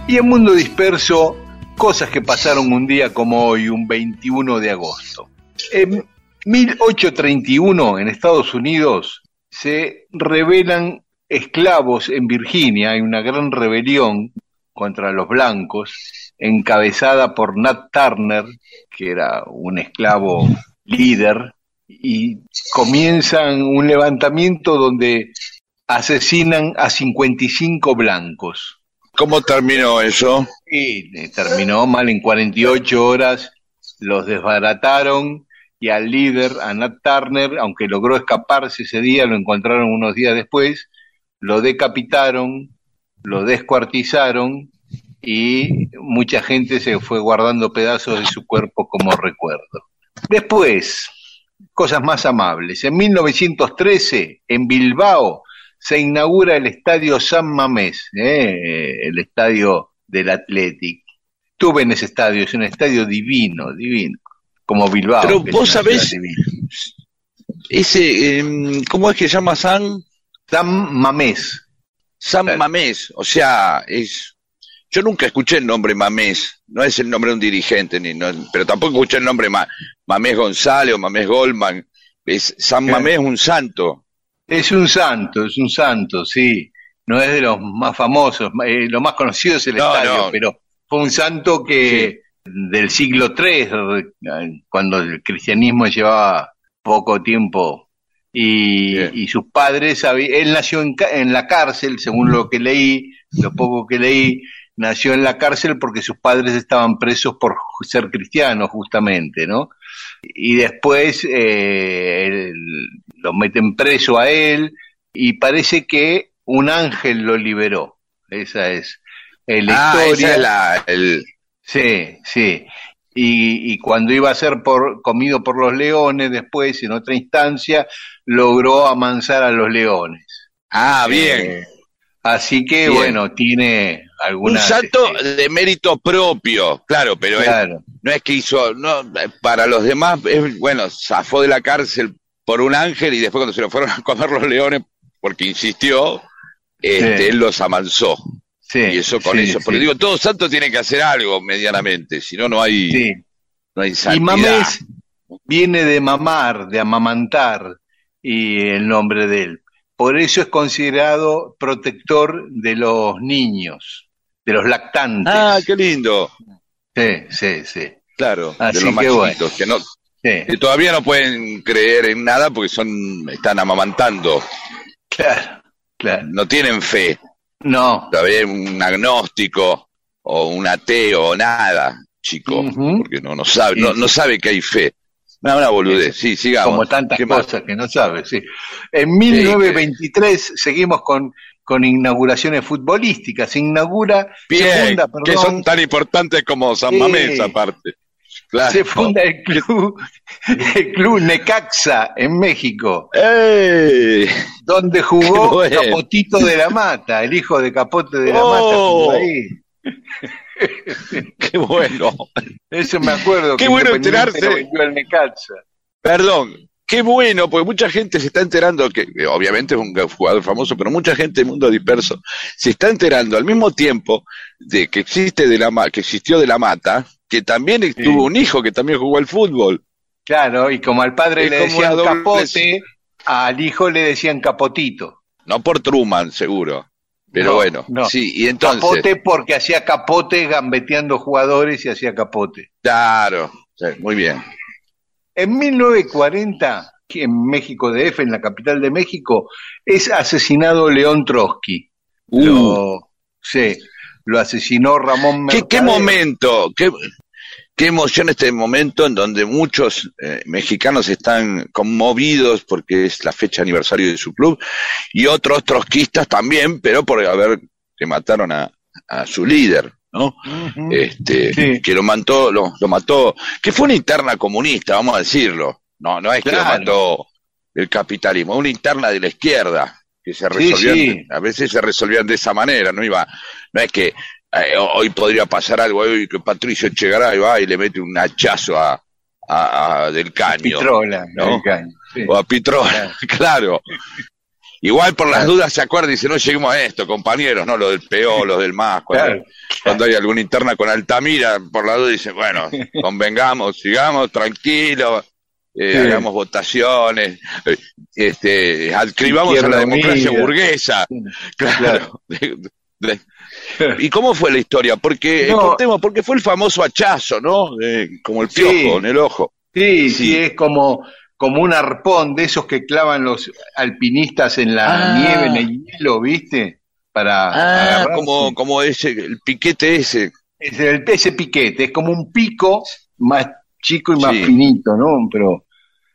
Y en Mundo Disperso, cosas que pasaron un día como hoy, un 21 de agosto. En 1831, en Estados Unidos, se rebelan esclavos en Virginia. Hay una gran rebelión contra los blancos, encabezada por Nat Turner, que era un esclavo líder, y comienzan un levantamiento donde asesinan a 55 blancos. ¿Cómo terminó eso? Y terminó mal en 48 horas, los desbarataron y al líder, a Nat Turner, aunque logró escaparse ese día, lo encontraron unos días después, lo decapitaron, lo descuartizaron y mucha gente se fue guardando pedazos de su cuerpo como recuerdo. Después, cosas más amables. En 1913, en Bilbao, se inaugura el estadio San Mamés, ¿eh? el estadio del Athletic. Estuve en ese estadio, es un estadio divino, divino, como Bilbao. Pero es vos sabés-. Ese, em, ¿cómo es que se llama San? San Mamés. San Claro. Mamés. O sea, es. Yo nunca escuché el nombre Mamés. No es el nombre de un dirigente, ni no- pero tampoco escuché el nombre Ma- Mamés González o Mamés Goldman. Es San Claro. Mamés, un santo. Es un santo, es un santo, sí. No es de los más famosos, eh, lo más conocido es el No, estadio, no. pero fue un santo que del siglo III, cuando el cristianismo llevaba poco tiempo, y, y sus padres, él nació en, en la cárcel, según lo que leí, lo poco que leí, nació en la cárcel porque sus padres estaban presos por ser cristianos, justamente, ¿no? Y después eh, él- lo meten preso a él y parece que un ángel lo liberó. Esa es eh, la ah, historia. esa es la. El, Sí, sí. Y, y cuando iba a ser por, comido por los leones, después, en otra instancia, logró amansar a los leones. ah, bien. Eh, así que, Bien. bueno, tiene un algunas... santo este, de mérito propio, claro, pero él claro, no es que hizo, no, para los demás, es, bueno, zafó de la cárcel por un ángel y después cuando se lo fueron a comer los leones, porque insistió, este, Sí. él los amansó. Sí, y eso con sí, eso. sí, Pero digo, todo santo tiene que hacer algo medianamente, si no, no hay, sí. no hay Y santidad. mamés viene de mamar, de amamantar, y el nombre de él. por eso es considerado protector de los niños, de los lactantes. Ah, qué lindo. Sí, sí, sí. Claro, Así de los más que bueno. chiquitos, que no, sí. que todavía no pueden creer en nada porque son, están amamantando, Claro, claro. no tienen fe. No, Todavía un agnóstico o un ateo o nada, chico, porque no, no sabe, Sí, no, sí. no sabe que hay fe. Una, una boludez, sí, sigamos. como tantas cosas que no sabes, sí. En 1923 seguimos con, con inauguraciones futbolísticas. Se inaugura, se Bien, que son tan importantes como San Sí. Mamés aparte. Claro. se funda el club, *laughs* el club Necaxa en México, ¡Ey! Donde jugó *laughs* bueno. Capotito de la Mata, el hijo de Capote de la Oh. Mata. jugó ahí. *laughs* ¡Qué bueno! Eso me acuerdo. Qué que bueno enterarse. Perdón, qué bueno, porque mucha gente se está enterando, que obviamente es un jugador famoso, pero mucha gente del mundo disperso se está enterando al mismo tiempo de que existe de la que existió de la mata, que también tuvo un hijo que también jugó al fútbol. Claro, y como al padre Es le decían doble- Capote, al hijo le decían Capotito. No por Truman, seguro. Pero No, bueno, no. sí, y entonces, Capote porque hacía capote gambeteando jugadores y hacía capote. claro, sí, muy bien. En 1940, que en México DF, en la capital de México, es asesinado León Trotsky. Uh. Lo, sí, lo asesinó Ramón ¿Qué, qué Mercader. momento, qué, qué emoción este momento en donde muchos eh, mexicanos están conmovidos porque es la fecha aniversario de su club y otros trotskistas también, pero por haber que mataron a, a su líder, ¿no? Este, Sí. que lo mató, lo, lo mató, que fue una interna comunista, vamos a decirlo. No, no es que lo mató el capitalismo, una interna de la izquierda que se Sí, resolvían, sí. a veces se resolvían de esa manera, no iba, no es que eh, hoy podría pasar algo hoy que Patricio Echegaray va y le mete un hachazo a, a- a del caño Pitrola, caño, sí. o a Pitrola, claro. *laughs* Igual por las dudas se acuerda y dice, no lleguemos a esto, compañeros, no lo del PO, lo del MAS, cuando, Claro. cuando hay alguna interna con Altamira, por la duda dice, bueno, *laughs* convengamos, sigamos tranquilos, eh, Sí. hagamos votaciones, eh, este, adscribamos a la democracia burguesa. *laughs* Claro. Claro. De- de- *laughs* ¿Y cómo fue la historia? Porque, No. contemos, porque fue el famoso hachazo, ¿no? Eh, como el Sí. piojo en el ojo. Sí, sí, Sí. es como, como un arpón de esos que clavan los alpinistas en la Ah. nieve, en el hielo, ¿viste? Para Ah, como, como ese, el piquete ese. Es el, ese piquete, es como un pico más chico y más Sí. finito, ¿no? Pero,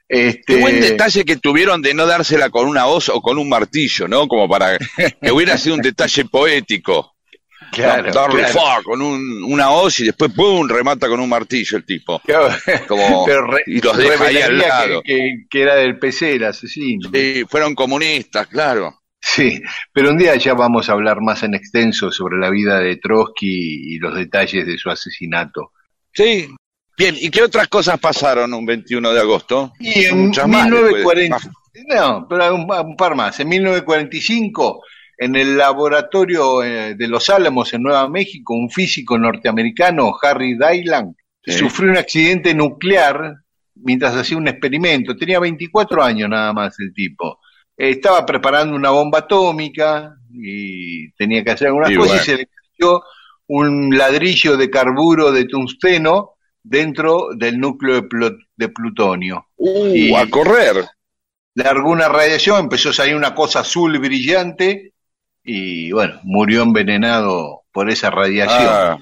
este, Qué buen detalle que tuvieron de no dársela con una hoz o con un martillo, ¿no? Como para que hubiera sido un detalle poético. Claro. Darle claro. fa con un, una hoz y después ¡pum! remata con un martillo el tipo. Claro. Como, *laughs* Pero re- y los deja ahí al lado. Que, que- que era del PC el asesino. Sí, fueron comunistas, claro. Sí, pero un día ya vamos a hablar más en extenso sobre la vida de Trotsky y los detalles de su asesinato. Sí. Bien, ¿y qué otras cosas pasaron un 21 de agosto? Y en Muchas más, 1940, después. no, pero un, un par más. En 1945, en el laboratorio eh, de Los Álamos en Nueva México, un físico norteamericano, Harry Dylan, Sí. sufrió un accidente nuclear mientras hacía un experimento. Tenía 24 años nada más el tipo. Eh, estaba preparando una bomba atómica y tenía que hacer algunas Y cosas bueno. y se le cayó un ladrillo de carburo de tungsteno dentro del núcleo de, plutonio. Uh, Y- a correr. Largó una radiación, empezó a salir una cosa azul brillante y bueno, murió envenenado por esa radiación. Ah,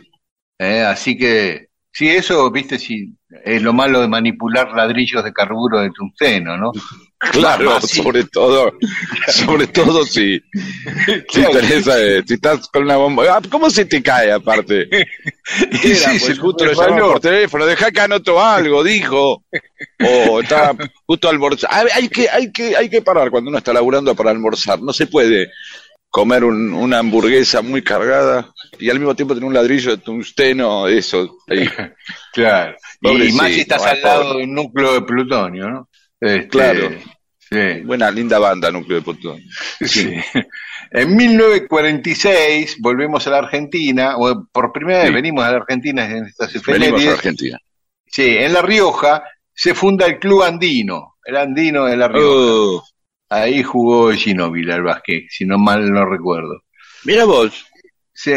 ¿eh? Así que, sí, eso, viste, sí, es lo malo de manipular ladrillos de carburo de tungsteno, ¿no? *laughs* claro, sí. sobre todo, sobre todo si, *laughs* si, eh, si estás con una bomba. Ah, ¿Cómo se te cae aparte? *laughs* Y Era, sí, pues, justo lo llamaron por teléfono, dejá que anoto algo, dijo. O estaba justo almorzando. Ah, Hay que, hay que, hay que parar cuando uno está laburando para almorzar. No se puede comer un- una hamburguesa muy cargada y al mismo tiempo tener un ladrillo de tungsteno, eso. ahí. *laughs* Claro. Y más si estás ah, al lado de un núcleo de plutonio, ¿no? Este, Claro. Sí. Buena, linda banda, núcleo de Plutón. Sí. En 1946 volvemos a la Argentina, o por primera vez venimos a la Argentina en estas Venimos a efemérides. Argentina. Sí, en La Rioja se funda el Club Andino, el Andino de La Rioja. Oh, Ahí jugó Ginóbili al básquet, si no mal no recuerdo. Mira vos. Sí.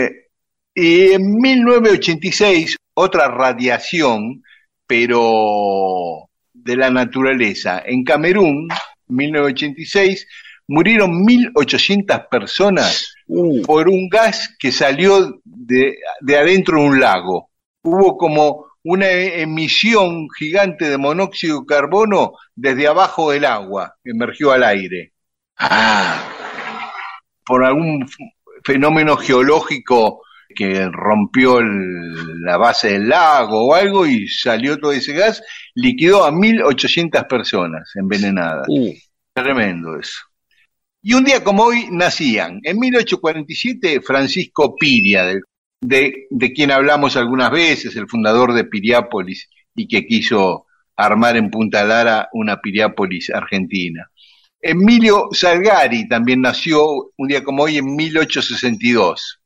Y en 1986, otra radiación, pero de la naturaleza. En Camerún, 1986, murieron 1.800 personas Uh, por un gas que salió de, de adentro de un lago. Hubo como una e- emisión gigante de monóxido de carbono desde abajo del agua, que emergió al aire. ah, por algún fenómeno geológico que rompió el- la base del lago o algo y salió todo ese gas, liquidó a 1.800 personas envenenadas. uh. Tremendo eso. Y un día como hoy nacían, en 1847, Francisco Piria, del- de, de quien hablamos algunas veces, el fundador de Piriápolis y que quiso armar en Punta Lara una Piriápolis argentina. Emilio Salgari también nació un día como hoy en 1862.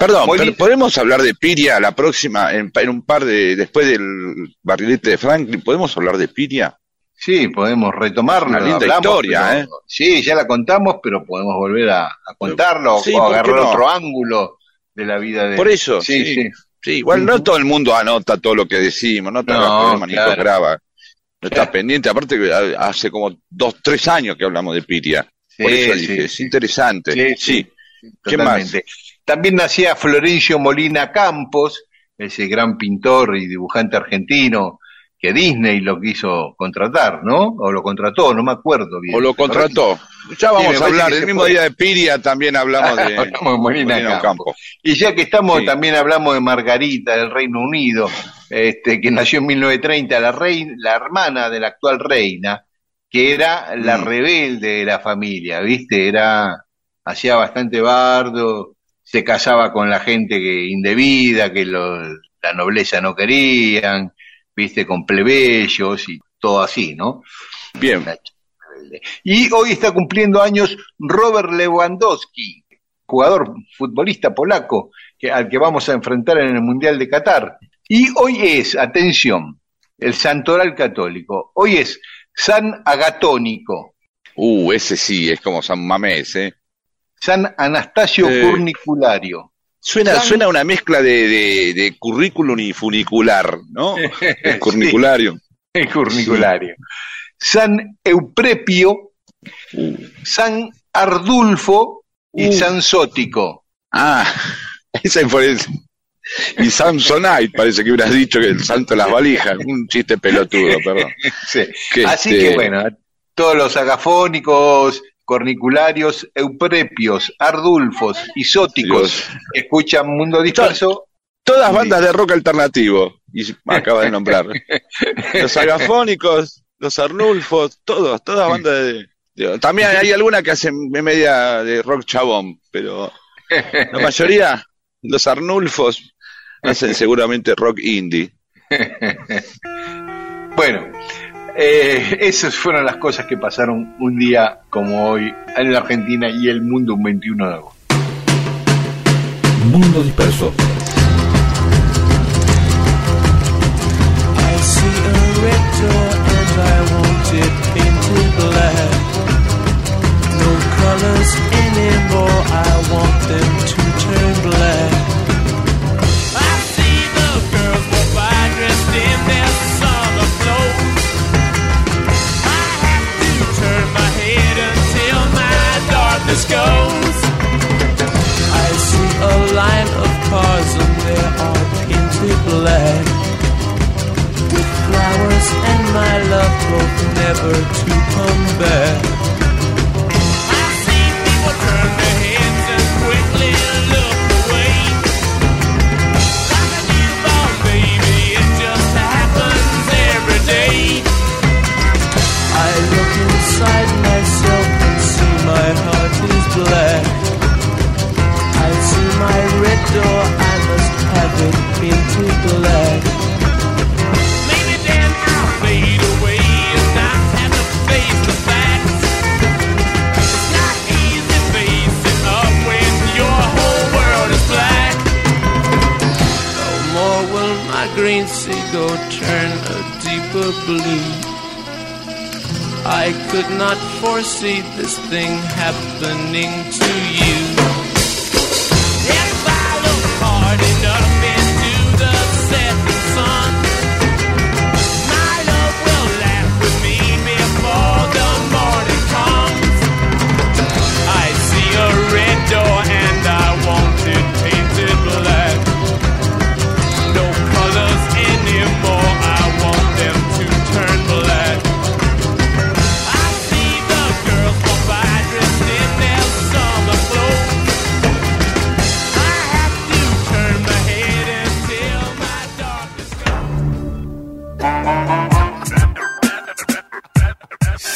Perdón, pero ¿podemos hablar de Piria la próxima, en, en un par de, después del barrilete de Franklin, ¿podemos hablar de Piria? Sí, podemos retomarlo. Una linda hablamos, historia, pero- ¿eh? Sí, ya la contamos, pero podemos volver a, a contarlo Sí, o ¿por qué agarrar no? otro ángulo de la vida de Por eso, Sí, sí. sí. Sí, igual no todo el mundo anota todo lo que decimos, no No, ni claro. graba. No está Claro. pendiente, aparte hace como dos, tres años que hablamos de Piria. Por eso dije, es interesante. Sí. ¿Qué Totalmente. También nacía Florencio Molina Campos, ese gran pintor y dibujante argentino que Disney lo quiso contratar, ¿no? O lo contrató, no me acuerdo bien. O lo contrató. Ya vamos a hablar, el mismo puede. día de Piria también hablamos de *laughs* Hablamos de Molina Molino Campos. Y ya que estamos, Sí. también hablamos de Margarita del Reino Unido, este, que nació en 1930, la, reina, la hermana de la actual reina, que era la Mm. rebelde de la familia, ¿viste? Era, hacía bastante bardo, se casaba con la gente que indebida, que lo- la nobleza no querían, ¿viste? Con plebeyos y todo así, ¿no? Bien. Y hoy está cumpliendo años Robert Lewandowski, jugador futbolista polaco que, al que vamos a enfrentar en el Mundial de Qatar. Y hoy es, atención, el santoral católico. Hoy es San Agatónico, Uh, ese sí, es como San Mamés, ¿eh? San Anastasio Eh. Curniculario. Suena, suena una mezcla de, de, de currículum y funicular, ¿no? *laughs* El curniculario. *laughs* El curniculario. San Euprepio, Uh. San Ardulfo y Uh. San Sótico. Ah, *laughs* esa fue. Y Samsonite, parece que hubieras dicho que el santo de las valijas. Un chiste pelotudo, perdón. Sí. Que, Así este, que bueno, todos los agafónicos, cornicularios, euprepios, ardulfos y sóticos Los- que escuchan Mundo Disperso, Todas bandas de rock alternativo. Y acaba de nombrar. *laughs* Los agafónicos, los arnulfos, todos, todas bandas de, de- También hay alguna que hacen media de rock chabón, pero la *laughs* mayoría, los arnulfos, hacen seguramente rock indie. *laughs* bueno, eh, esas fueron las cosas que pasaron un día como hoy en la Argentina y el mundo un 21 de agosto. Mundo disperso. I see a red door and I want it painted black. No colors anymore, I want them to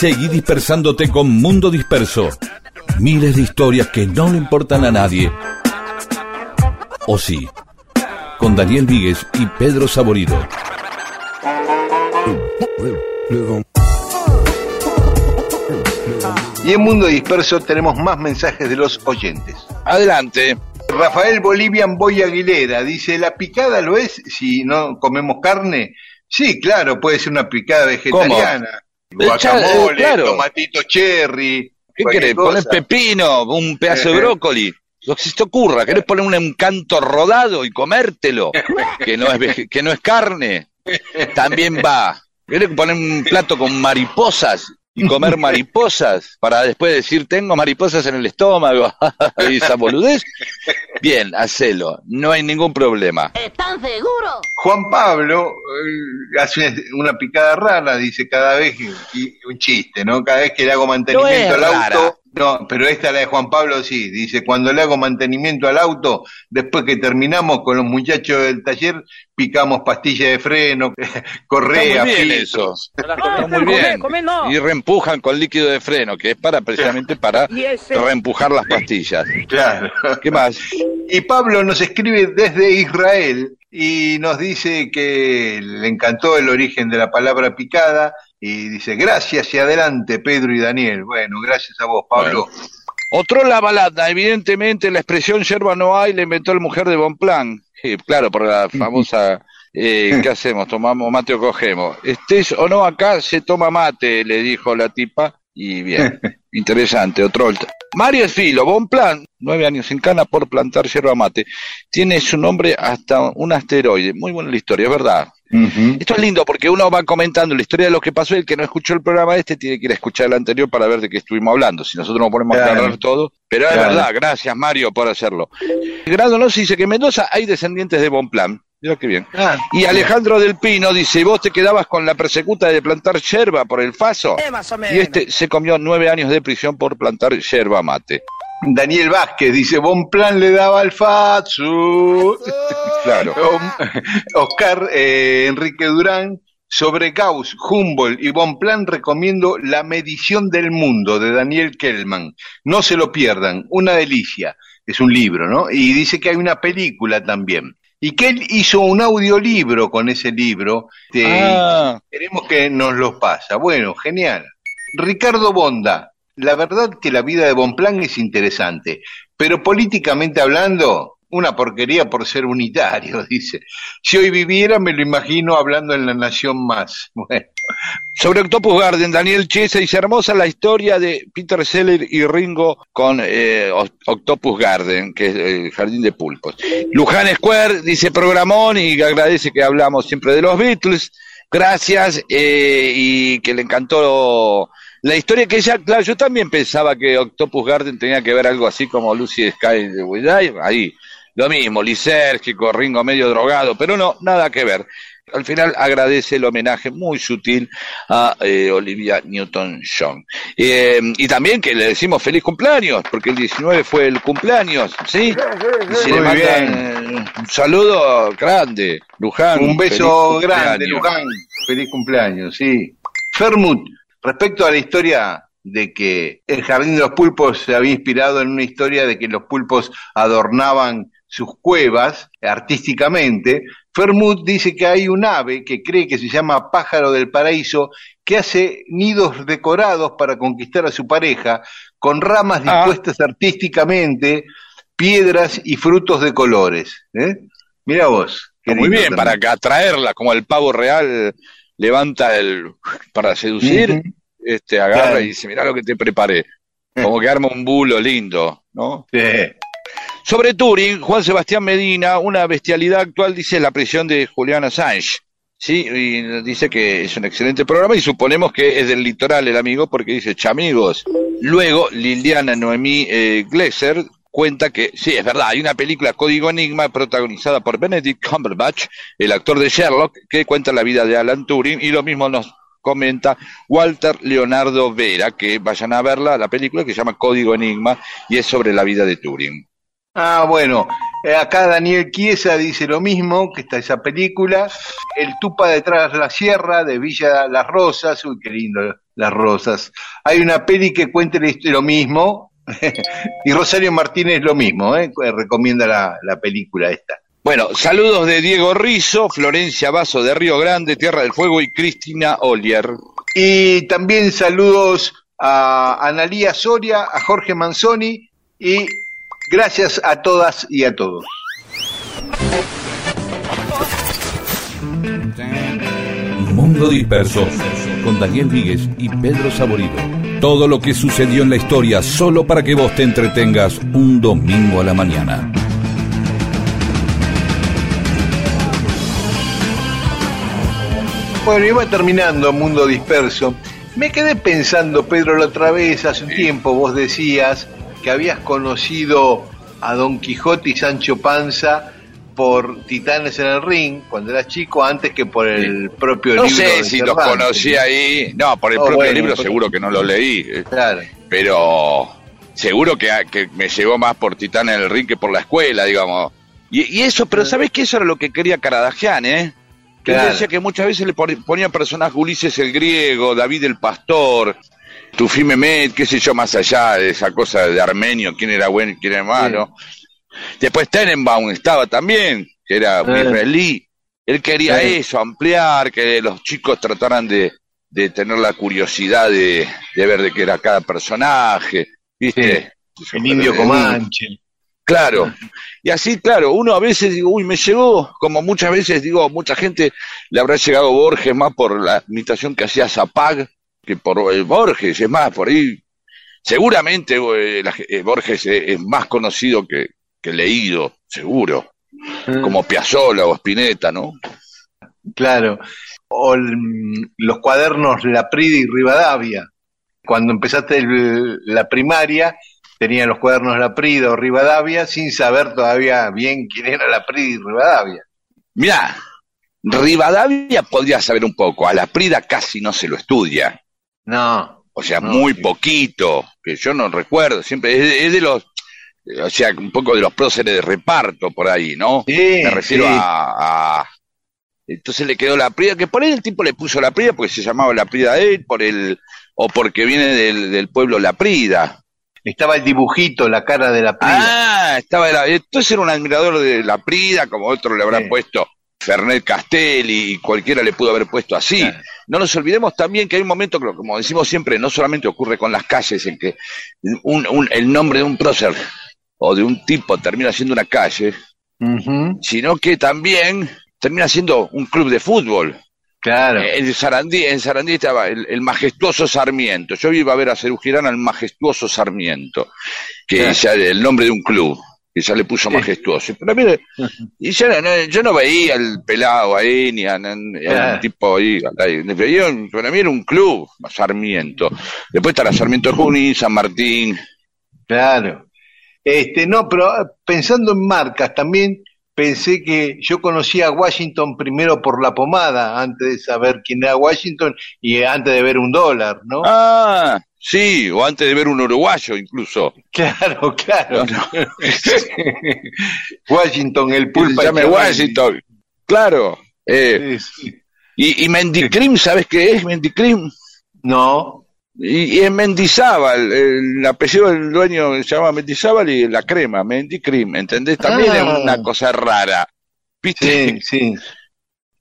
Seguí dispersándote con Mundo Disperso. Miles de historias que no le importan a nadie. O sí, con Daniel Víguez y Pedro Saborido. Y en Mundo Disperso tenemos más mensajes de los oyentes. Adelante. Rafael Bolivian Boy Aguilera dice, ¿la picada lo es si no comemos carne? Sí, claro, puede ser una picada vegetariana. Eh, Guacamole, claro. tomatito cherry. ¿Qué querés? Poner pepino, un pedazo de brócoli. Lo que se te ocurra, ¿querés poner un encanto rodado y comértelo? Que no es, que no es carne. También va. ¿Querés poner un plato con mariposas y comer mariposas para después decir tengo mariposas en el estómago y *laughs* esa boludez? Bien, hacelo. No hay ningún problema. ¿Están seguros? Juan Pablo eh, hace una, una picada rara, dice cada vez, que- y un chiste, ¿no? Cada vez que le hago mantenimiento No al rara. No, pero esta la de Juan Pablo sí, dice, cuando le hago mantenimiento al auto, después que terminamos con los muchachos del taller, picamos pastillas de freno, *laughs* correa, Está muy bien filtros. *laughs* Está muy bien. Y reempujan con líquido de freno, que es para precisamente para *laughs* reempujar las pastillas. Claro. ¿Qué más? Y Pablo nos escribe desde Israel y nos dice que le encantó el origen de la palabra picada y dice gracias y adelante Pedro y Daniel. Bueno, gracias a vos Pablo. Otro la balada, evidentemente la expresión yerba no hay la inventó el mujer de Bonplan. Sí, claro, por la *laughs* famosa eh, ¿qué hacemos? ¿Tomamos mate o cogemos? Estés o no acá, se toma mate, le dijo la tipa. Y bien, *laughs* interesante, otro. Mario Esfilo, Bonplan, nueve años en cana por plantar yerba mate. Tiene su nombre hasta un asteroide. Muy buena la historia, es verdad. Esto es lindo porque uno va comentando la historia de lo que pasó y el que no escuchó el programa este tiene que ir a escuchar el anterior para ver de qué estuvimos hablando. Si nosotros no ponemos a Claro. aclarar todo. Pero es verdad, gracias Mario por hacerlo. Grado no dice que en Mendoza hay descendientes de Bonplan. Mira qué bien. Ah, Y Alejandro del Pino dice, ¿y vos te quedabas con la persecuta de plantar yerba por el faso? Eh, más o menos. Y este se comió nueve años de prisión por plantar yerba mate. Daniel Vázquez dice, Bon plan le daba al Fatsu. *laughs* Claro. *laughs* Oscar eh, Enrique Durán, sobre Gauss, Humboldt y Bonplan recomiendo La medición del mundo de Daniel Kellman. No se lo pierdan, una delicia. Es un libro, ¿no? Y dice que hay una película también. Y que él hizo un audiolibro con ese libro. Este, Ah. Queremos que nos lo pasa. Bueno, genial. Ricardo Bonda, la verdad que la vida de Bonplan es interesante, pero políticamente hablando, una porquería por ser unitario, *laughs* dice. Si hoy viviera, me lo imagino hablando en La Nación Más. *laughs* Bueno, Sobre Octopus Garden, Daniel Chiesa dice hermosa la historia de Peter Seller y Ringo con eh, Octopus Garden, que es el jardín de pulpos. Luján Square dice programón y agradece que hablamos siempre de los Beatles. Gracias eh, y que le encantó la historia que ella, claro, yo también pensaba que Octopus Garden tenía que ver algo así como Lucy Sky de We Die, ahí. Lo mismo, lisérgico, Ringo medio drogado, pero no, nada que ver. Al final agradece el homenaje muy sutil a eh, Olivia Newton-John. Eh, y también que le decimos feliz cumpleaños, porque el 19 fue el cumpleaños, ¿sí? Y se le Muy mandan eh, un saludo grande, Luján. un beso grande. Luján. Feliz cumpleaños, sí. Fermut, respecto a la historia de que el Jardín de los Pulpos se había inspirado en una historia de que los pulpos adornaban sus cuevas artísticamente, Fermut dice que hay un ave que cree que se llama pájaro del paraíso que hace nidos decorados para conquistar a su pareja con ramas Ah. dispuestas artísticamente, piedras y frutos de colores. ¿eh? Mira vos. muy bien, también. para atraerla, como el pavo real levanta el para seducir, este, agarra Claro. y dice, mirá lo que te preparé. Como que arma un bulo lindo, ¿no? Sí. Sobre Turing, Juan Sebastián Medina, una bestialidad actual, dice la prisión de Julian Assange. Sí, y dice que es un excelente programa y suponemos que es del litoral el amigo porque dice chamigos. Luego, Liliana Noemí eh, Glesser cuenta que, sí, es verdad, hay una película Código Enigma protagonizada por Benedict Cumberbatch, el actor de Sherlock, que cuenta la vida de Alan Turing y lo mismo nos comenta Walter Leonardo Vera, que vayan a verla, la película que se llama Código Enigma y es sobre la vida de Turing. Ah, bueno, eh, acá Daniel Chiesa dice lo mismo, que está esa película. El Tupa detrás de la sierra de Villa Las Rosas, uy, qué lindo Las Rosas. Hay una peli que cuenta lo mismo, *laughs* y Rosario Martínez lo mismo, eh, recomienda la, la película esta. Bueno, saludos de Diego Rizo, Florencia Vaso de Río Grande, Tierra del Fuego y Cristina Olier. Y también saludos a Analía Soria, a Jorge Manzoni y gracias a todas y a todos. Mundo Disperso, con Daniel Víguez y Pedro Saborido. Todo lo que sucedió en la historia solo para que vos te entretengas un domingo a la mañana. Bueno, iba terminando Mundo Disperso. Me quedé pensando, Pedro, la otra vez, hace un tiempo, vos decías que habías conocido a Don Quijote y Sancho Panza por Titanes en el Ring, cuando eras chico, antes que por el propio No libro. sé de si los conocí ahí, no, por el Oh, propio bueno, libro por- seguro que no lo leí, Claro. pero seguro que, que me llegó más por Titán en el Ring que por la escuela, digamos. Y, y eso, pero ¿sabés que Eso era lo que quería Caradagian, ¿eh? Que Claro. decía que muchas veces le pon- ponía personajes Ulises el griego, David el pastor, Tufi Mehmet, qué sé yo, más allá de esa cosa de Armenio, quién era bueno y quién era malo. Después Tenenbaum estaba también, que era Eh. israelí. Él quería Sí. eso, ampliar, que los chicos trataran de, de tener la curiosidad de, de ver de qué era cada personaje, ¿viste? El indio Comanche. Claro. *laughs* Y así, claro, uno a veces digo, uy, me llegó, como muchas veces digo, mucha gente le habrá llegado Borges más por la imitación que hacía Zapag que por eh, Borges, es más, por ahí, seguramente eh, la ge- eh, Borges es, es más conocido que, que leído, seguro, como Piazzolla o Spinetta, ¿no? Claro. O el- los cuadernos Laprida y Rivadavia. Cuando empezaste el- la primaria, tenían los cuadernos Laprida o Rivadavia sin saber todavía bien quién era Laprida y Rivadavia. Mirá, Rivadavia podría saber un poco, a la Prida casi no se lo estudia. No. O sea, No, muy sí. poquito, que yo no recuerdo, siempre es de, es de los, o sea, un poco de los próceres de reparto por ahí, ¿no? Sí, Me refiero sí. a, a- Entonces le quedó la Prida, que por ahí el tipo le puso la Prida porque se llamaba la Prida él, por el, o porque viene del, del pueblo La Prida. Estaba el dibujito, la cara de la Prida. Ah, estaba la- entonces era un admirador de La Prida, como otro le habrá Sí. puesto Fernet Castelli y cualquiera le pudo haber puesto así. Claro. No nos olvidemos también que hay un momento como decimos siempre, no solamente ocurre con las calles, en que un- un- el nombre de un prócer o de un tipo termina siendo una calle, sino que también termina siendo un club de fútbol. Claro. Eh, En Sarandí, en Sarandí estaba el, el majestuoso Sarmiento. Yo iba a ver a Cerú Girán al majestuoso Sarmiento, que Claro. ya el nombre de un club, que ya le puso Sí. majestuoso. Pero mire, y yo, no, yo no veía al pelado ahí, ni a, ni a un tipo ahí. Veía para mí era un club, Sarmiento. Después estará Sarmiento de Junín, San Martín. Claro. Este, no, pero ah, pensando en marcas, también pensé que yo conocía a Washington primero por la pomada, antes de saber quién era Washington y eh, antes de ver un dólar, ¿no? Ah, sí, o antes de ver un uruguayo incluso. Claro, claro. No, no. *laughs* Washington, el pulpa. se Echeverri. Washington. Claro. Eh, Sí, sí. y, y Mendicrim, ¿sabes qué es Mendicrim? No, Y, y es Mendizábal, el apellido del dueño se llama Mendizábal y la crema, Mendicrim, ¿entendés? También Ah. es una cosa rara. ¿Viste? sí, sí.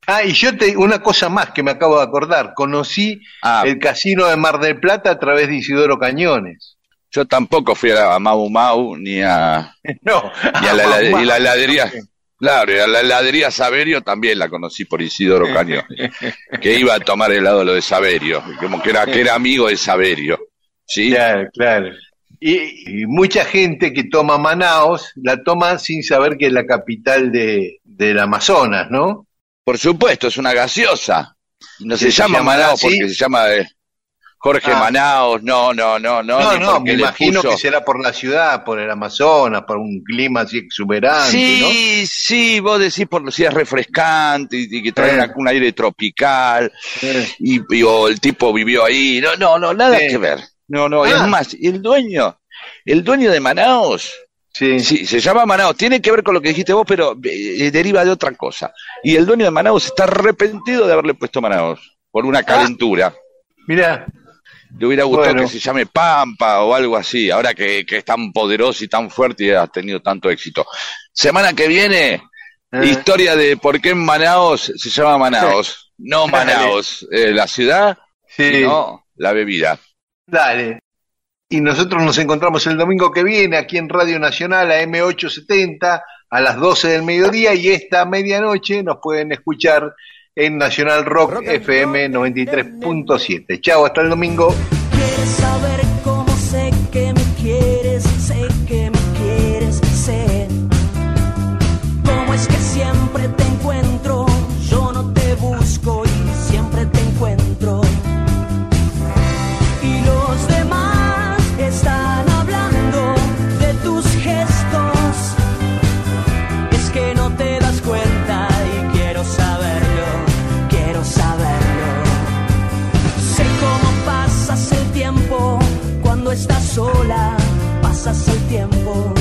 Ah, y yo te, una cosa más que me acabo de acordar, conocí Ah, el casino de Mar del Plata a través de Isidoro Cañones. yo tampoco fui a, Mau Mau ni a, *laughs* No, ni a la, Ah, y la más. heladería. Claro, y a la heladería Saverio también la conocí por Isidoro Cañón, *laughs* que iba a tomar helado lo de Saverio, como que era, que era amigo de Saverio. ¿sí? Claro, claro. Y, y mucha gente que toma Manaos la toma sin saber que es la capital de, del Amazonas, ¿no? Por supuesto, es una gaseosa. No ¿Se se, llama Manaos así? porque se llama eh, Jorge Ah. Manaos, no, no, no, no. No, no, me imagino puso- que será por la ciudad, por el Amazonas, por un clima así exuberante, Sí, sí, vos decís por si es refrescante y, y que trae Eh. un aire tropical ¿no? Eh, y, y- o el tipo vivió ahí. No, no, no, nada que ver. No, no, Ah. es más, el dueño, el dueño de Manaos, sí. sí, se llama Manaos, tiene que ver con lo que dijiste vos, pero eh, deriva de otra cosa. Y el dueño de Manaos está arrepentido de haberle puesto Manaos por una calentura. Mira, Le hubiera gustado Bueno. que se llame Pampa o algo así, ahora que, que es tan poderoso y tan fuerte y ha tenido tanto éxito. Semana que viene, eh, historia de por qué en Manaos se llama Manaos, no Manaos, eh, la ciudad, sí, sino la bebida. dale. Y nosotros nos encontramos el domingo que viene aquí en Radio Nacional a M870 a las 12 del mediodía y esta medianoche nos pueden escuchar en Nacional Rock FM 93.7. Chao, hasta el domingo. Tiempo.